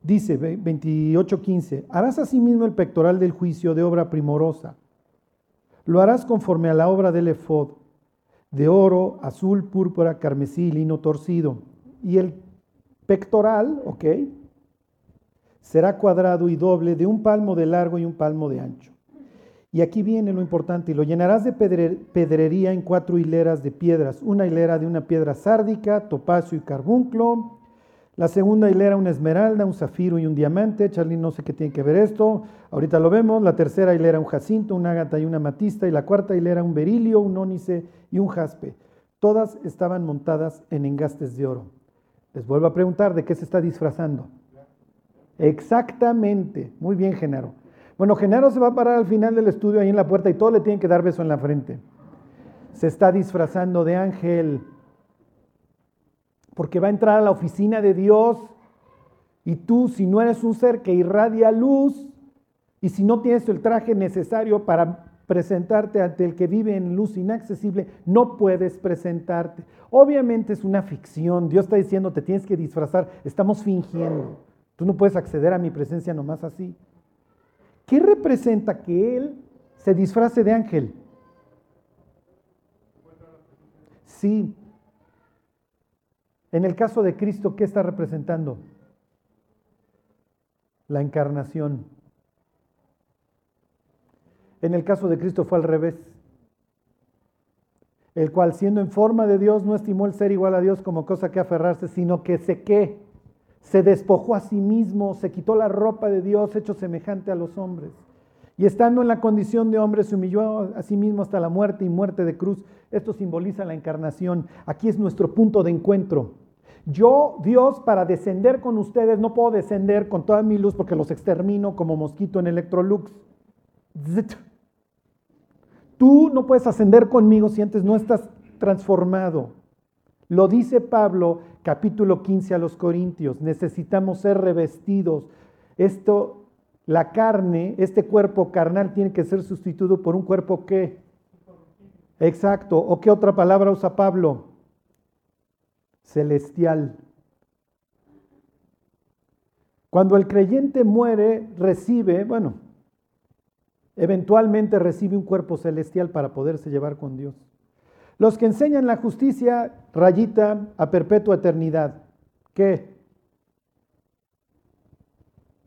Dice 28.15, harás asimismo el pectoral del juicio de obra primorosa. Lo harás conforme a la obra del efod, de oro, azul, púrpura, carmesí, lino torcido. Y el pectoral, ¿ok? Será cuadrado y doble de un palmo de largo y un palmo de ancho. Y aquí viene lo importante, y lo llenarás de pedrería en cuatro hileras de piedras, una hilera de una piedra sárdica, topacio y carbunclo, la segunda hilera una esmeralda, un zafiro y un diamante, Charlie no sé qué tiene que ver esto, ahorita lo vemos, la tercera hilera un jacinto, un ágata y una matista, y la cuarta hilera un berilio, un ónice y un jaspe. Todas estaban montadas en engastes de oro. Les vuelvo a preguntar, ¿de qué se está disfrazando? Exactamente, muy bien Genaro. Bueno, Genaro se va a parar al final del estudio ahí en la puerta y todo le tienen que dar beso en la frente. Se está disfrazando de ángel. Porque va a entrar a la oficina de Dios y tú, si no eres un ser que irradia luz y si no tienes el traje necesario para presentarte ante el que vive en luz inaccesible, no puedes presentarte. Obviamente es una ficción. Dios está diciendo, te tienes que disfrazar. Estamos fingiendo. Tú no puedes acceder a mi presencia nomás así. ¿Qué representa que Él se disfrace de ángel? Sí. En el caso de Cristo, ¿qué está representando? La encarnación. En el caso de Cristo fue al revés. El cual siendo en forma de Dios no estimó el ser igual a Dios como cosa que aferrarse, sino que se que se despojó a sí mismo, se quitó la ropa de Dios, hecho semejante a los hombres. Y estando en la condición de hombre, se humilló a sí mismo hasta la muerte y muerte de cruz. Esto simboliza la encarnación. Aquí es nuestro punto de encuentro. Yo, Dios, para descender con ustedes, no puedo descender con toda mi luz porque los extermino como mosquito en Electrolux. Tú no puedes ascender conmigo si antes no estás transformado. Lo dice Pablo capítulo 15 a los Corintios, necesitamos ser revestidos. Esto, la carne, este cuerpo carnal tiene que ser sustituido por un cuerpo que... Exacto. ¿O qué otra palabra usa Pablo? Celestial. Cuando el creyente muere, recibe, bueno, eventualmente recibe un cuerpo celestial para poderse llevar con Dios. Los que enseñan la justicia, rayita a perpetua eternidad. ¿Qué?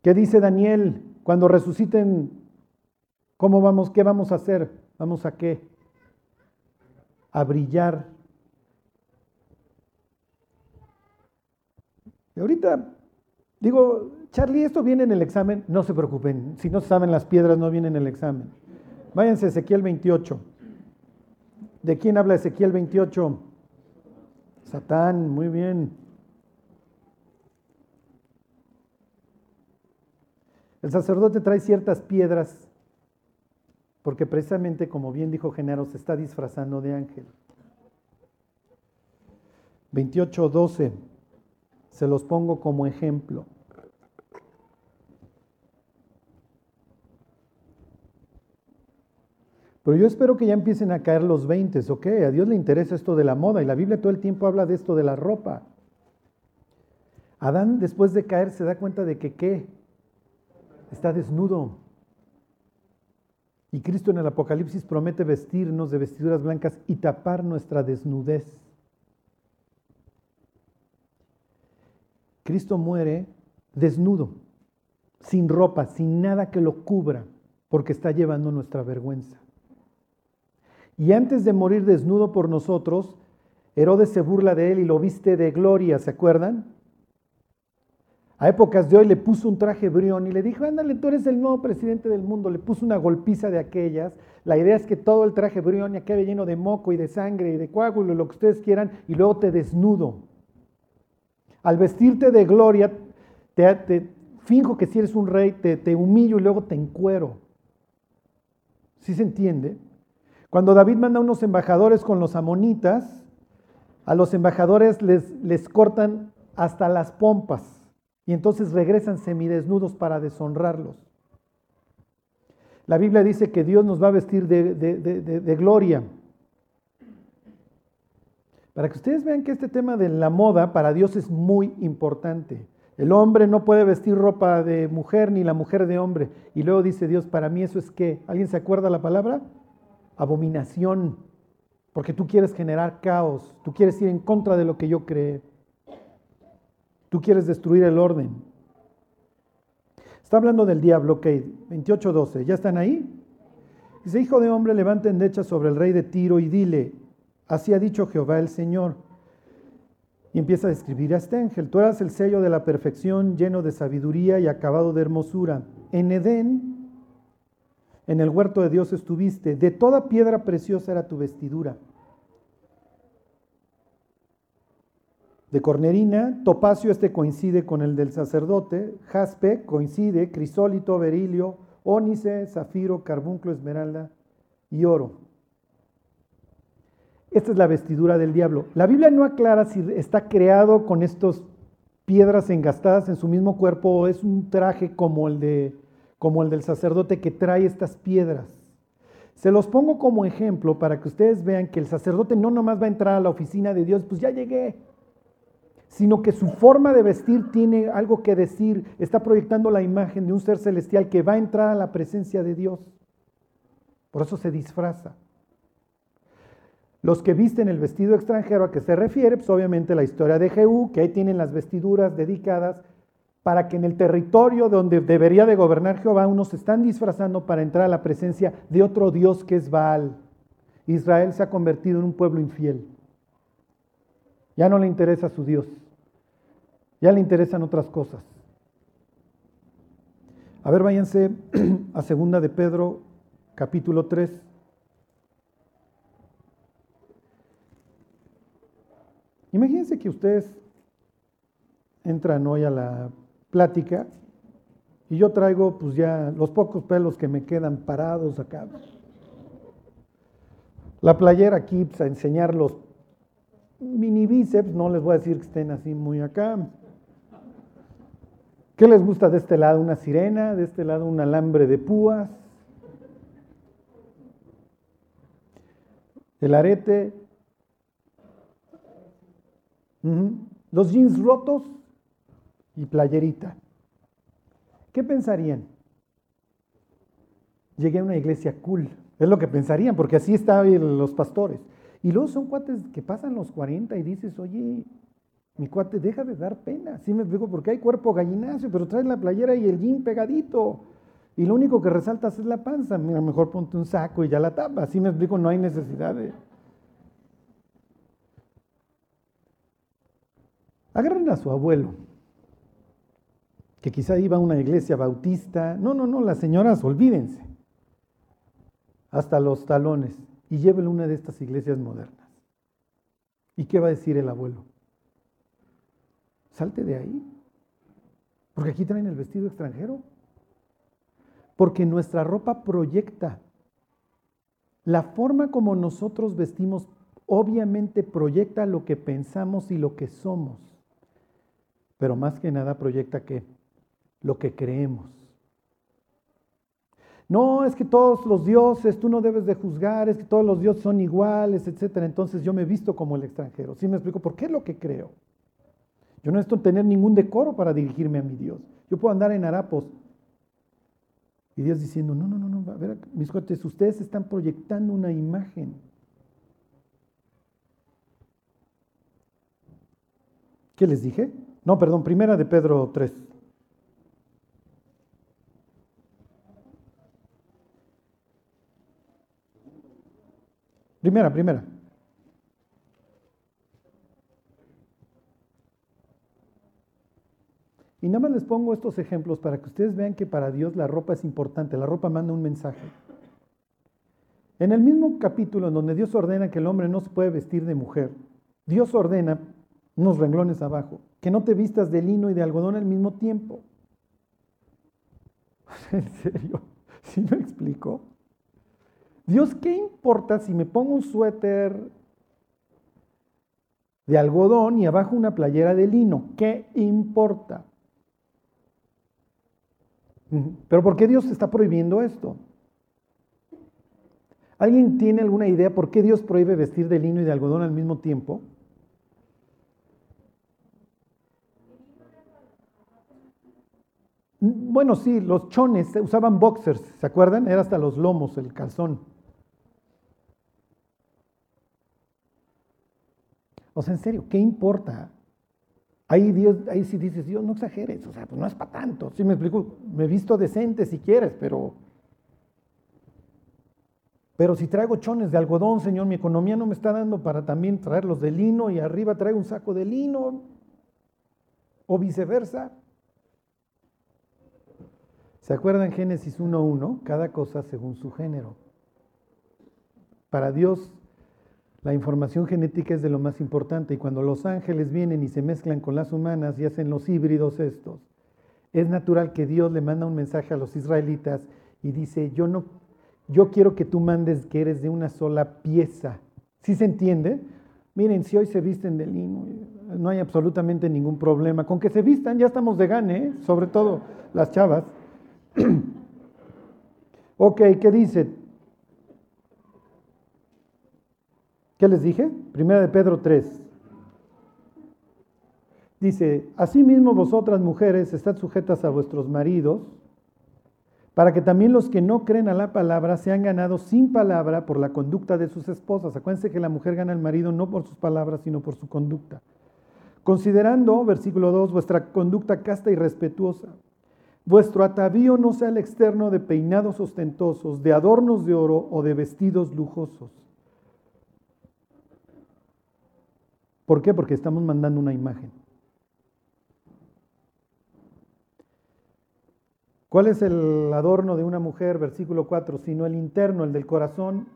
¿Qué dice Daniel? Cuando resuciten, ¿cómo vamos? ¿Qué vamos a hacer? ¿Vamos a qué? A brillar. Y ahorita digo, Charlie, esto viene en el examen. No se preocupen, si no saben las piedras, no viene en el examen. Váyanse Ezequiel 28. ¿De quién habla Ezequiel 28? Satán, muy bien. El sacerdote trae ciertas piedras porque precisamente, como bien dijo Genaro, se está disfrazando de ángel. 28.12, se los pongo como ejemplo. Pero yo espero que ya empiecen a caer los 20, ¿ok? A Dios le interesa esto de la moda y la Biblia todo el tiempo habla de esto de la ropa. Adán después de caer se da cuenta de que qué? Está desnudo. Y Cristo en el Apocalipsis promete vestirnos de vestiduras blancas y tapar nuestra desnudez. Cristo muere desnudo, sin ropa, sin nada que lo cubra, porque está llevando nuestra vergüenza. Y antes de morir desnudo por nosotros, Herodes se burla de él y lo viste de gloria, ¿se acuerdan? A épocas de hoy le puso un traje brión y le dijo, ándale, tú eres el nuevo presidente del mundo. Le puso una golpiza de aquellas. La idea es que todo el traje brión ya quede lleno de moco y de sangre y de coágulo, lo que ustedes quieran, y luego te desnudo. Al vestirte de gloria, te, finjo que si eres un rey, te, te humillo y luego te encuero. ¿Sí se entiende? Cuando David manda unos embajadores con los amonitas, a los embajadores les, les cortan hasta las pompas y entonces regresan semidesnudos para deshonrarlos. La Biblia dice que Dios nos va a vestir de, de, gloria. Para que ustedes vean que este tema de la moda para Dios es muy importante. El hombre no puede vestir ropa de mujer ni la mujer de hombre. Y luego dice Dios, para mí eso es que, ¿alguien se acuerda la palabra? Abominación, porque tú quieres generar caos, tú quieres ir en contra de lo que yo cree, tú quieres destruir el orden. Está hablando del diablo, ok, 28.12, ¿ya están ahí? Dice, hijo de hombre, levanta endecha sobre el rey de Tiro y dile, así ha dicho Jehová el Señor. Y empieza a describir a este ángel, tú eras el sello de la perfección, lleno de sabiduría y acabado de hermosura. En Edén, en el huerto de Dios estuviste, de toda piedra preciosa era tu vestidura. De cornerina, topacio este coincide con el del sacerdote, jaspe coincide, crisólito, berilio, ónice, zafiro, carbunclo, esmeralda y oro. Esta es la vestidura del diablo. La Biblia no aclara si está creado con estas piedras engastadas en su mismo cuerpo o es un traje como el, de, como el del sacerdote que trae estas piedras. Se los pongo como ejemplo para que ustedes vean que el sacerdote no nomás va a entrar a la oficina de Dios, pues ya llegué, sino que su forma de vestir tiene algo que decir, está proyectando la imagen de un ser celestial que va a entrar a la presencia de Dios. Por eso se disfraza. Los que visten el vestido extranjero a que se refiere, pues obviamente la historia de Jehú, que ahí tienen las vestiduras dedicadas para que en el territorio donde debería de gobernar Jehová, unos se están disfrazando para entrar a la presencia de otro Dios que es Baal. Israel se ha convertido en un pueblo infiel. Ya no le interesa su Dios. Ya le interesan otras cosas. A ver, váyanse (clears throat) a segunda de Pedro, capítulo 3. Imagínense que ustedes entran hoy a la plática y yo traigo pues ya los pocos pelos que me quedan parados acá. La playera aquí pues, a enseñar los mini bíceps, no les voy a decir que estén así muy acá. ¿Qué les gusta de este lado? ¿Una sirena? ¿De este lado un alambre de púas? El arete. Los jeans rotos y playerita. ¿Qué pensarían? Llegué a una iglesia cool. Es lo que pensarían, porque así estaban los pastores. Y luego son cuates que pasan los 40 y dices, oye, mi cuate, deja de dar pena. Sí me explico, porque hay cuerpo gallinacio, pero traes la playera y el jean pegadito. Y lo único que resaltas es la panza. Mira, mejor ponte un saco y ya la tapa. Así me explico, no hay necesidad de... Agarren a su abuelo, que quizá iba a una iglesia bautista. No, no, no, las señoras, olvídense. Hasta los talones y llévelo a una de estas iglesias modernas. ¿Y qué va a decir el abuelo? Salte de ahí. Porque aquí traen el vestido extranjero. Porque nuestra ropa proyecta. La forma como nosotros vestimos obviamente proyecta lo que pensamos y lo que somos. Pero más que nada proyecta qué? Lo que creemos. No, es que todos los dioses, tú no debes de juzgar, es que todos los dioses son iguales, etcétera. Entonces yo me he visto como el extranjero. ¿Sí me explico? ¿Por qué es lo que creo? Yo no necesito tener ningún decoro para dirigirme a mi Dios. Yo puedo andar en harapos. Y Dios diciendo, no, no, no, no, a ver, mis cuates, ustedes están proyectando una imagen. ¿Qué les dije? No, perdón, primera de Pedro 3. Primera, primera. Y nada más les pongo estos ejemplos para que ustedes vean que para Dios la ropa es importante, la ropa manda un mensaje. En el mismo capítulo en donde Dios ordena que el hombre no se puede vestir de mujer, Dios ordena, unos renglones abajo, que no te vistas de lino y de algodón al mismo tiempo. (laughs) ¿En serio? ¿Sí me explico? Dios, ¿qué importa si me pongo un suéter de algodón y abajo una playera de lino? ¿Qué importa? Pero ¿por qué Dios está prohibiendo esto? ¿Alguien tiene alguna idea por qué Dios prohíbe vestir de lino y de algodón al mismo tiempo? Bueno, sí, los chones usaban boxers, ¿se acuerdan? Era hasta los lomos, el calzón. O sea, en serio, ¿qué importa? Ahí, Dios, ahí sí dices, Dios, no exageres, o sea, pues no es para tanto. Sí me explico, me he visto decente si quieres, pero Pero si traigo chones de algodón, Señor, mi economía no me está dando para también traerlos de lino y arriba traigo un saco de lino. O viceversa. ¿Se acuerdan Génesis 1.1? Cada cosa según su género. Para Dios la información genética es de lo más importante y cuando los ángeles vienen y se mezclan con las humanas y hacen los híbridos estos, es natural que Dios le manda un mensaje a los israelitas y dice, yo no, yo quiero que tú mandes que eres de una sola pieza. ¿Sí se entiende? Miren, si hoy se visten de lino, no hay absolutamente ningún problema. Con que se vistan ya estamos de gane, ¿eh? sobre todo las chavas. (clears throat) ok, ¿qué dice? ¿Qué les dije? Primera de Pedro 3. Dice, asimismo vosotras mujeres estad sujetas a vuestros maridos, para que también los que no creen a la palabra sean ganados sin palabra por la conducta de sus esposas. Acuérdense que la mujer gana al marido no por sus palabras, sino por su conducta. Considerando, versículo 2, vuestra conducta casta y respetuosa. Vuestro atavío no sea el externo de peinados ostentosos, de adornos de oro o de vestidos lujosos ¿Por qué? Porque estamos mandando una imagen. ¿Cuál es el adorno de una mujer? Versículo 4, sino el interno, el del corazón,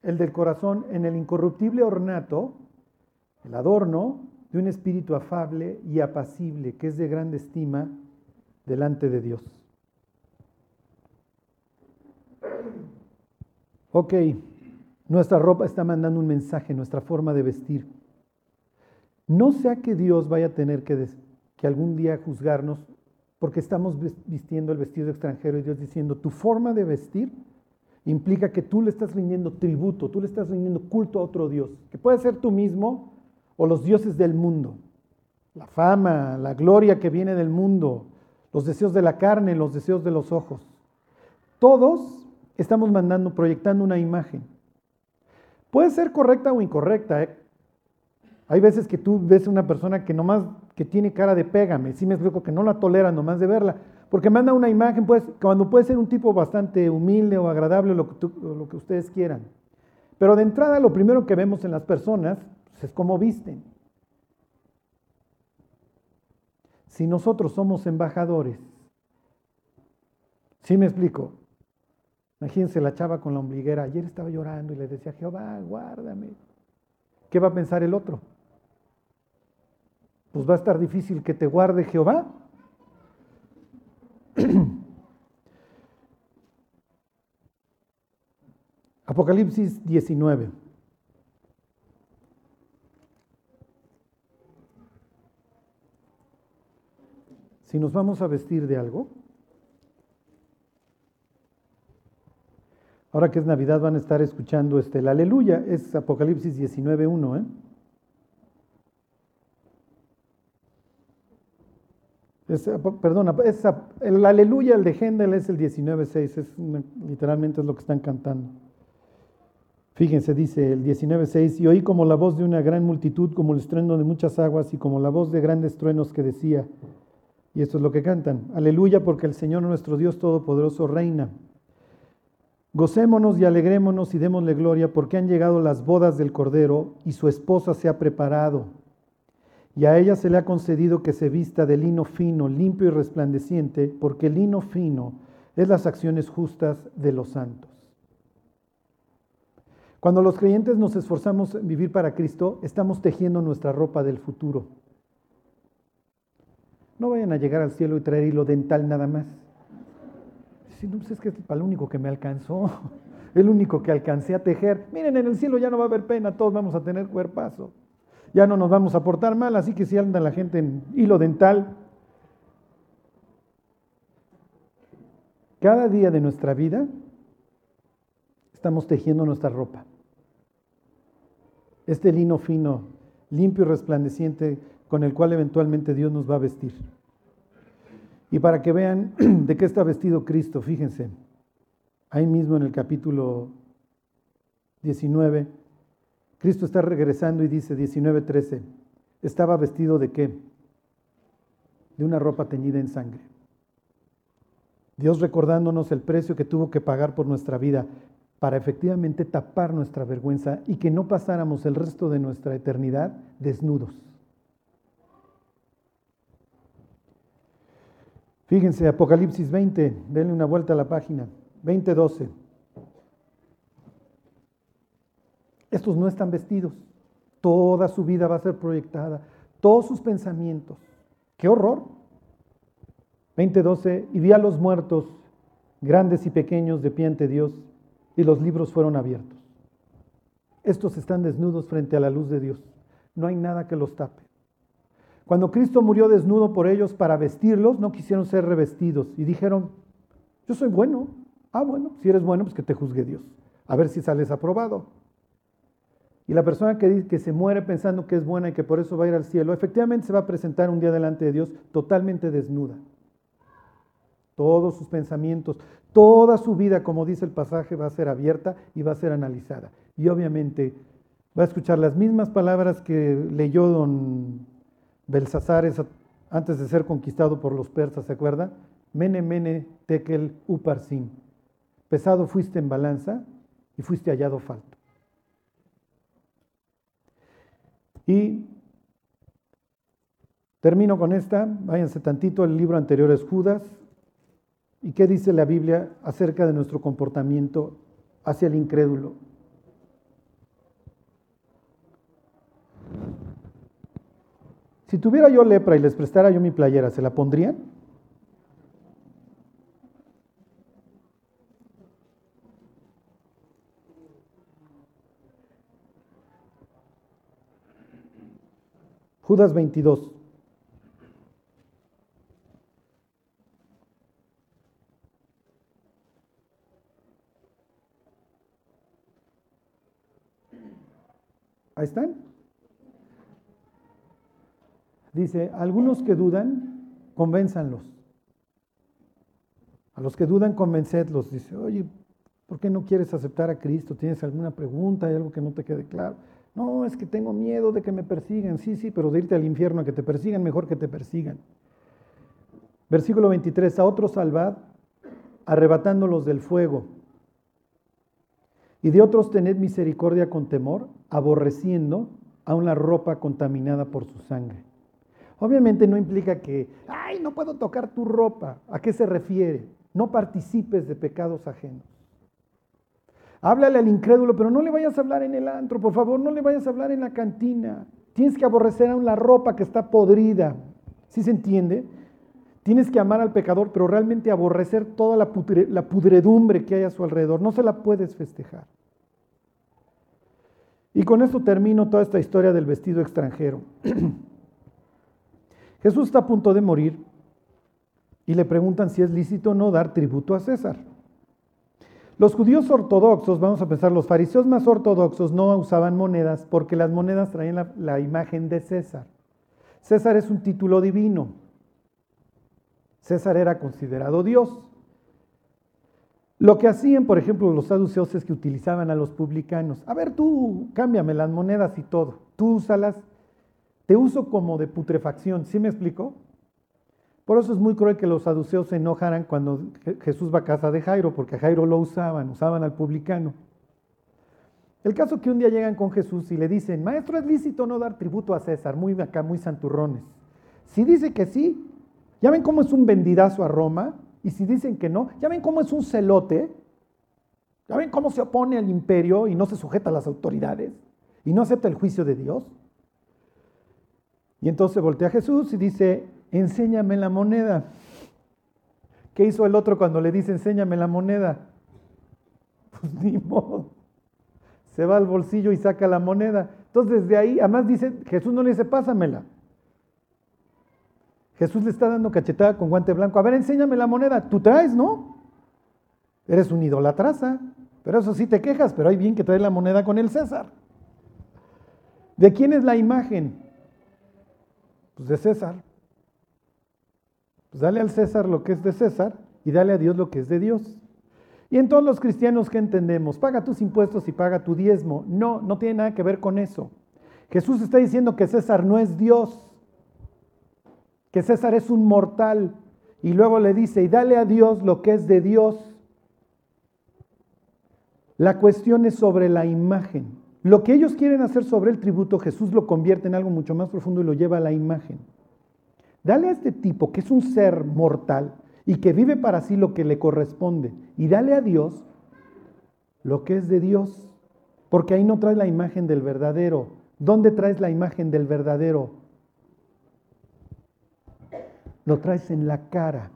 el del corazón en el incorruptible ornato, el adorno de un espíritu afable y apacible, que es de grande estima delante de Dios. Ok, nuestra ropa está mandando un mensaje, nuestra forma de vestir. No sea que Dios vaya a tener que, que algún día juzgarnos porque estamos vistiendo el vestido extranjero y Dios diciendo, tu forma de vestir implica que tú le estás rindiendo tributo, tú le estás rindiendo culto a otro Dios, que puede ser tú mismo o los dioses del mundo. La fama, la gloria que viene del mundo, los deseos de la carne, los deseos de los ojos. Todos estamos mandando, proyectando una imagen. Puede ser correcta o incorrecta. ¿eh? Hay veces que tú ves una persona que nomás que tiene cara de pégame, sí me explico que no la tolera nomás de verla, porque manda una imagen, pues, cuando puede ser un tipo bastante humilde o agradable, lo que, lo que ustedes quieran. Pero de entrada lo primero que vemos en las personas pues, es cómo visten. Si nosotros somos embajadores, ¿sí me explico? Imagínense la chava con la ombliguera, ayer estaba llorando y le decía, Jehová, guárdame. ¿Qué va a pensar el otro? Pues va a estar difícil que te guarde Jehová. (clears throat) Apocalipsis 19. Si nos vamos a vestir de algo, ahora que es Navidad van a estar escuchando este, el aleluya, es Apocalipsis 19.1, ¿eh? Perdona, el aleluya, el de Hendel es el 19.6, es literalmente es lo que están cantando. Fíjense, dice el 19.6, y oí como la voz de una gran multitud, como el estruendo de muchas aguas, y como la voz de grandes truenos que decía, y esto es lo que cantan, aleluya porque el Señor nuestro Dios Todopoderoso reina. Gocémonos y alegrémonos y démosle gloria porque han llegado las bodas del Cordero y su esposa se ha preparado y a ella se le ha concedido que se vista de lino fino, limpio y resplandeciente, porque el lino fino es las acciones justas de los santos. Cuando los creyentes nos esforzamos en vivir para Cristo, estamos tejiendo nuestra ropa del futuro. No vayan a llegar al cielo y traer hilo dental nada más. Si no, pues es que es para único que me alcanzó, (laughs) el único que alcancé a tejer. Miren, en el cielo ya no va a haber pena, todos vamos a tener cuerpazo ya no nos vamos a portar mal, así que si anda la gente en hilo dental, cada día de nuestra vida estamos tejiendo nuestra ropa. Este lino fino, limpio y resplandeciente con el cual eventualmente Dios nos va a vestir. Y para que vean (clears throat) de qué está vestido Cristo, fíjense, ahí mismo en el capítulo 19, Cristo está regresando y dice 19:13, estaba vestido de qué? De una ropa teñida en sangre. Dios recordándonos el precio que tuvo que pagar por nuestra vida. para efectivamente tapar nuestra vergüenza y que no pasáramos el resto de nuestra eternidad desnudos. Fíjense, Apocalipsis 20, denle una vuelta a la página, 20:12. Estos no están vestidos, toda su vida va a ser proyectada, todos sus pensamientos. ¡Qué horror! 20:12, y vi a los muertos, grandes y pequeños, de pie ante Dios, y los libros fueron abiertos. Estos están desnudos frente a la luz de Dios. No hay nada que los tape. Cuando Cristo murió desnudo por ellos para vestirlos, no quisieron ser revestidos y dijeron, yo soy bueno. Ah, bueno, si eres bueno, pues que te juzgue Dios. A ver si sales aprobado. Y la persona que, se muere pensando que es buena y que por eso va a ir al cielo, efectivamente se va a presentar un día delante de Dios totalmente desnuda. Todos sus pensamientos, toda su vida, como dice el pasaje, va a ser abierta y va a ser analizada. Y obviamente va a escuchar las mismas palabras que leyó don Belsasar antes de ser conquistado por los persas, ¿se acuerda? Mene, mene, tekel, uparsin. Pesado fuiste en balanza y fuiste hallado falto. Y termino con esta, váyanse tantito, el libro anterior es Judas. ¿Y qué dice la Biblia acerca de nuestro comportamiento hacia el incrédulo? Si tuviera yo lepra y les prestara yo mi playera, ¿se la pondrían? Judas 22. Ahí están. Dice, algunos que dudan, convénzanlos. A los que dudan, convencedlos. Dice, oye, ¿por qué no quieres aceptar a Cristo? ¿Tienes alguna pregunta? ¿Hay algo que no te quede claro? No, es que tengo miedo de que me persigan. Sí, sí, pero de irte al infierno a que te persigan, mejor que te persigan. Versículo 23, a otros salvad, arrebatándolos del fuego. Y de otros tened misericordia con temor, aborreciendo a una ropa contaminada por su sangre. Obviamente no implica que, ay, no puedo tocar tu ropa. ¿A qué se refiere? No participes de pecados ajenos. Háblale al incrédulo, pero no le vayas a hablar en el antro, por favor, no le vayas a hablar en la cantina. Tienes que aborrecer a la ropa que está podrida. ¿Sí se entiende? Tienes que amar al pecador, pero realmente aborrecer toda la, la pudredumbre que hay a su alrededor. No se la puedes festejar. Y con esto termino toda esta historia del vestido extranjero. (clears throat) Jesús está a punto de morir y le preguntan si es lícito o no dar tributo a César. Los judíos ortodoxos, vamos a pensar, los fariseos más ortodoxos no usaban monedas porque las monedas traían la, imagen de César. César es un título divino. César era considerado Dios. Lo que hacían, por ejemplo, los saduceos es que utilizaban a los publicanos. A ver, tú cámbiame las monedas y todo. Tú úsalas te uso como de putrefacción, ¿sí me explico? Por eso es muy cruel que los saduceos se enojaran cuando Jesús va a casa de Jairo, porque Jairo lo usaban, usaban al publicano. El caso que un día llegan con Jesús y le dicen, maestro, es lícito no dar tributo a César, muy acá, muy santurrones. Si dice que sí, ya ven cómo es un vendidazo a Roma, y si dicen que no, ya ven cómo es un celote, ya ven cómo se opone al imperio y no se sujeta a las autoridades, y no acepta el juicio de Dios. Y entonces voltea a Jesús y dice, enséñame la moneda. ¿Qué hizo el otro cuando le dice, enséñame la moneda? Pues ni modo. Se va al bolsillo y saca la moneda. Entonces desde ahí, además dice, Jesús no le dice, pásamela. Jesús le está dando cachetada con guante blanco. A ver, enséñame la moneda. Tú traes, ¿no? Eres un idolatraza. Pero eso sí te quejas, pero hay bien que trae la moneda con el César. ¿De quién es la imagen? Pues de César. Pues dale al César lo que es de César y dale a Dios lo que es de Dios. Y en todos los cristianos que entendemos, paga tus impuestos y paga tu diezmo. No, no tiene nada que ver con eso. Jesús está diciendo que César no es Dios, que César es un mortal. Y luego le dice, y dale a Dios lo que es de Dios. La cuestión es sobre la imagen. Lo que ellos quieren hacer sobre el tributo, Jesús lo convierte en algo mucho más profundo y lo lleva a la imagen. Dale a este tipo, que es un ser mortal y que vive para sí lo que le corresponde, y dale a Dios lo que es de Dios, porque ahí no traes la imagen del verdadero. ¿Dónde traes la imagen del verdadero? Lo traes en la cara.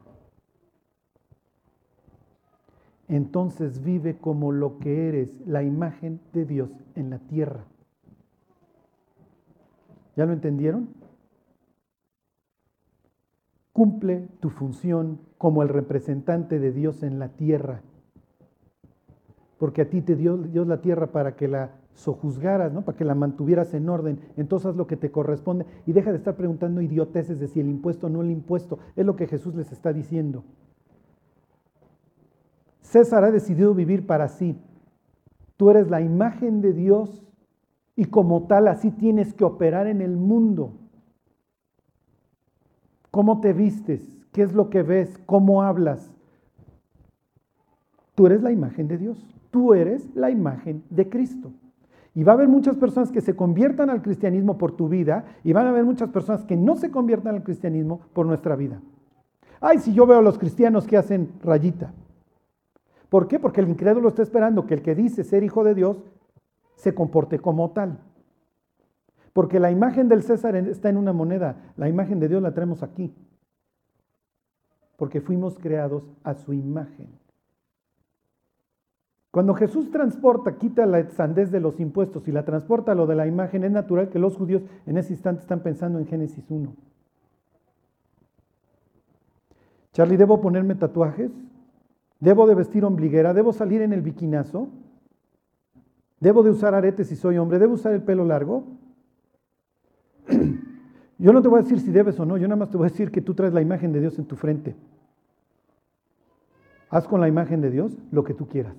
Entonces vive como lo que eres, la imagen de Dios en la tierra. ¿Ya lo entendieron? Cumple tu función como el representante de Dios en la tierra. Porque a ti te dio Dios la tierra para que la sojuzgaras, ¿no? para que la mantuvieras en orden. Entonces haz lo que te corresponde y deja de estar preguntando idioteces de si el impuesto o no el impuesto. Es lo que Jesús les está diciendo. César ha decidido vivir para sí. Tú eres la imagen de Dios y como tal así tienes que operar en el mundo. ¿Cómo te vistes? ¿Qué es lo que ves? ¿Cómo hablas? Tú eres la imagen de Dios. Tú eres la imagen de Cristo. Y va a haber muchas personas que se conviertan al cristianismo por tu vida y van a haber muchas personas que no se conviertan al cristianismo por nuestra vida. Ay, si yo veo a los cristianos que hacen rayita. ¿Por qué? Porque el incrédulo está esperando que el que dice ser hijo de Dios se comporte como tal. Porque la imagen del César está en una moneda, la imagen de Dios la traemos aquí. Porque fuimos creados a su imagen. Cuando Jesús transporta, quita la sandez de los impuestos y la transporta a lo de la imagen, es natural que los judíos en ese instante están pensando en Génesis 1. Charlie, ¿debo ponerme tatuajes? ¿Debo de vestir ombliguera? ¿Debo salir en el biquinazo? ¿Debo de usar aretes si soy hombre? ¿Debo usar el pelo largo? (clears throat) Yo no te voy a decir si debes o no, yo nada más te voy a decir que tú traes la imagen de Dios en tu frente. Haz con la imagen de Dios lo que tú quieras.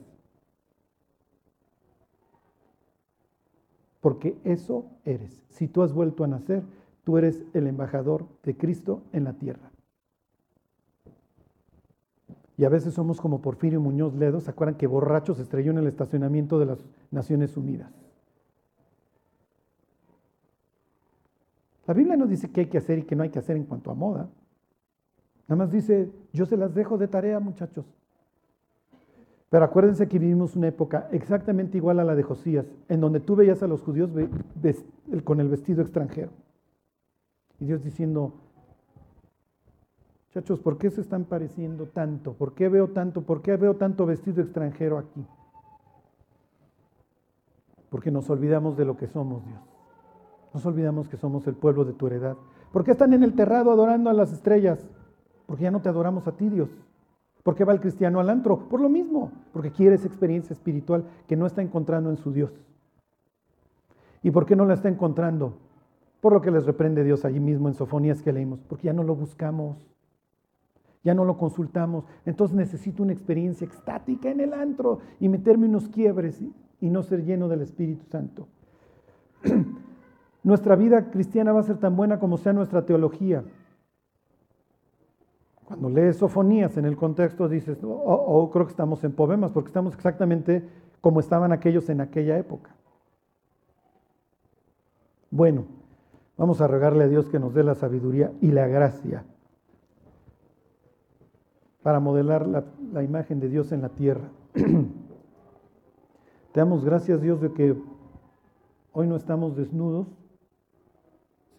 Porque eso eres. Si tú has vuelto a nacer, tú eres el embajador de Cristo en la tierra. Y a veces somos como Porfirio Muñoz Ledo, ¿se acuerdan que borracho se estrelló en el estacionamiento de las Naciones Unidas? La Biblia no dice qué hay que hacer y qué no hay que hacer en cuanto a moda. Nada más dice, yo se las dejo de tarea, muchachos. Pero acuérdense que vivimos una época exactamente igual a la de Josías, en donde tú veías a los judíos con el vestido extranjero. Y Dios diciendo, Muchachos, ¿por qué se están pareciendo tanto? ¿Por qué veo tanto? ¿Por qué veo tanto vestido extranjero aquí? Porque nos olvidamos de lo que somos, Dios. Nos olvidamos que somos el pueblo de tu heredad. ¿Por qué están en el terrado adorando a las estrellas? Porque ya no te adoramos a ti, Dios. ¿Por qué va el cristiano al antro? Por lo mismo, porque quiere esa experiencia espiritual que no está encontrando en su Dios. ¿Y por qué no la está encontrando? Por lo que les reprende Dios allí mismo en Sofonías que leímos, porque ya no lo buscamos ya no lo consultamos. Entonces necesito una experiencia extática en el antro y meterme unos quiebres y, no ser lleno del Espíritu Santo. (clears throat) nuestra vida cristiana va a ser tan buena como sea nuestra teología. Cuando lees sofonías en el contexto dices, oh, oh, creo que estamos en poemas, porque estamos exactamente como estaban aquellos en aquella época. Bueno, vamos a rogarle a Dios que nos dé la sabiduría y la gracia para modelar la, imagen de Dios en la tierra. (clears throat) Te damos gracias Dios de que hoy no estamos desnudos,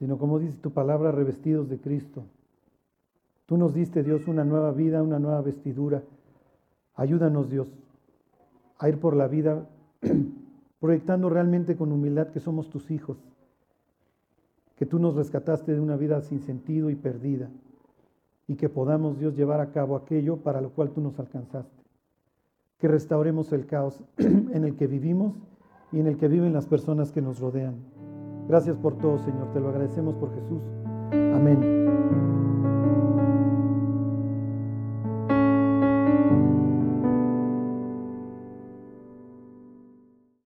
sino como dice tu palabra, revestidos de Cristo. Tú nos diste Dios una nueva vida, una nueva vestidura. Ayúdanos Dios a ir por la vida (clears throat) proyectando realmente con humildad que somos tus hijos, que tú nos rescataste de una vida sin sentido y perdida y que podamos, Dios, llevar a cabo aquello para lo cual tú nos alcanzaste. Que restauremos el caos (clears throat) en el que vivimos y en el que viven las personas que nos rodean. Gracias por todo, Señor. Te lo agradecemos por Jesús. Amén.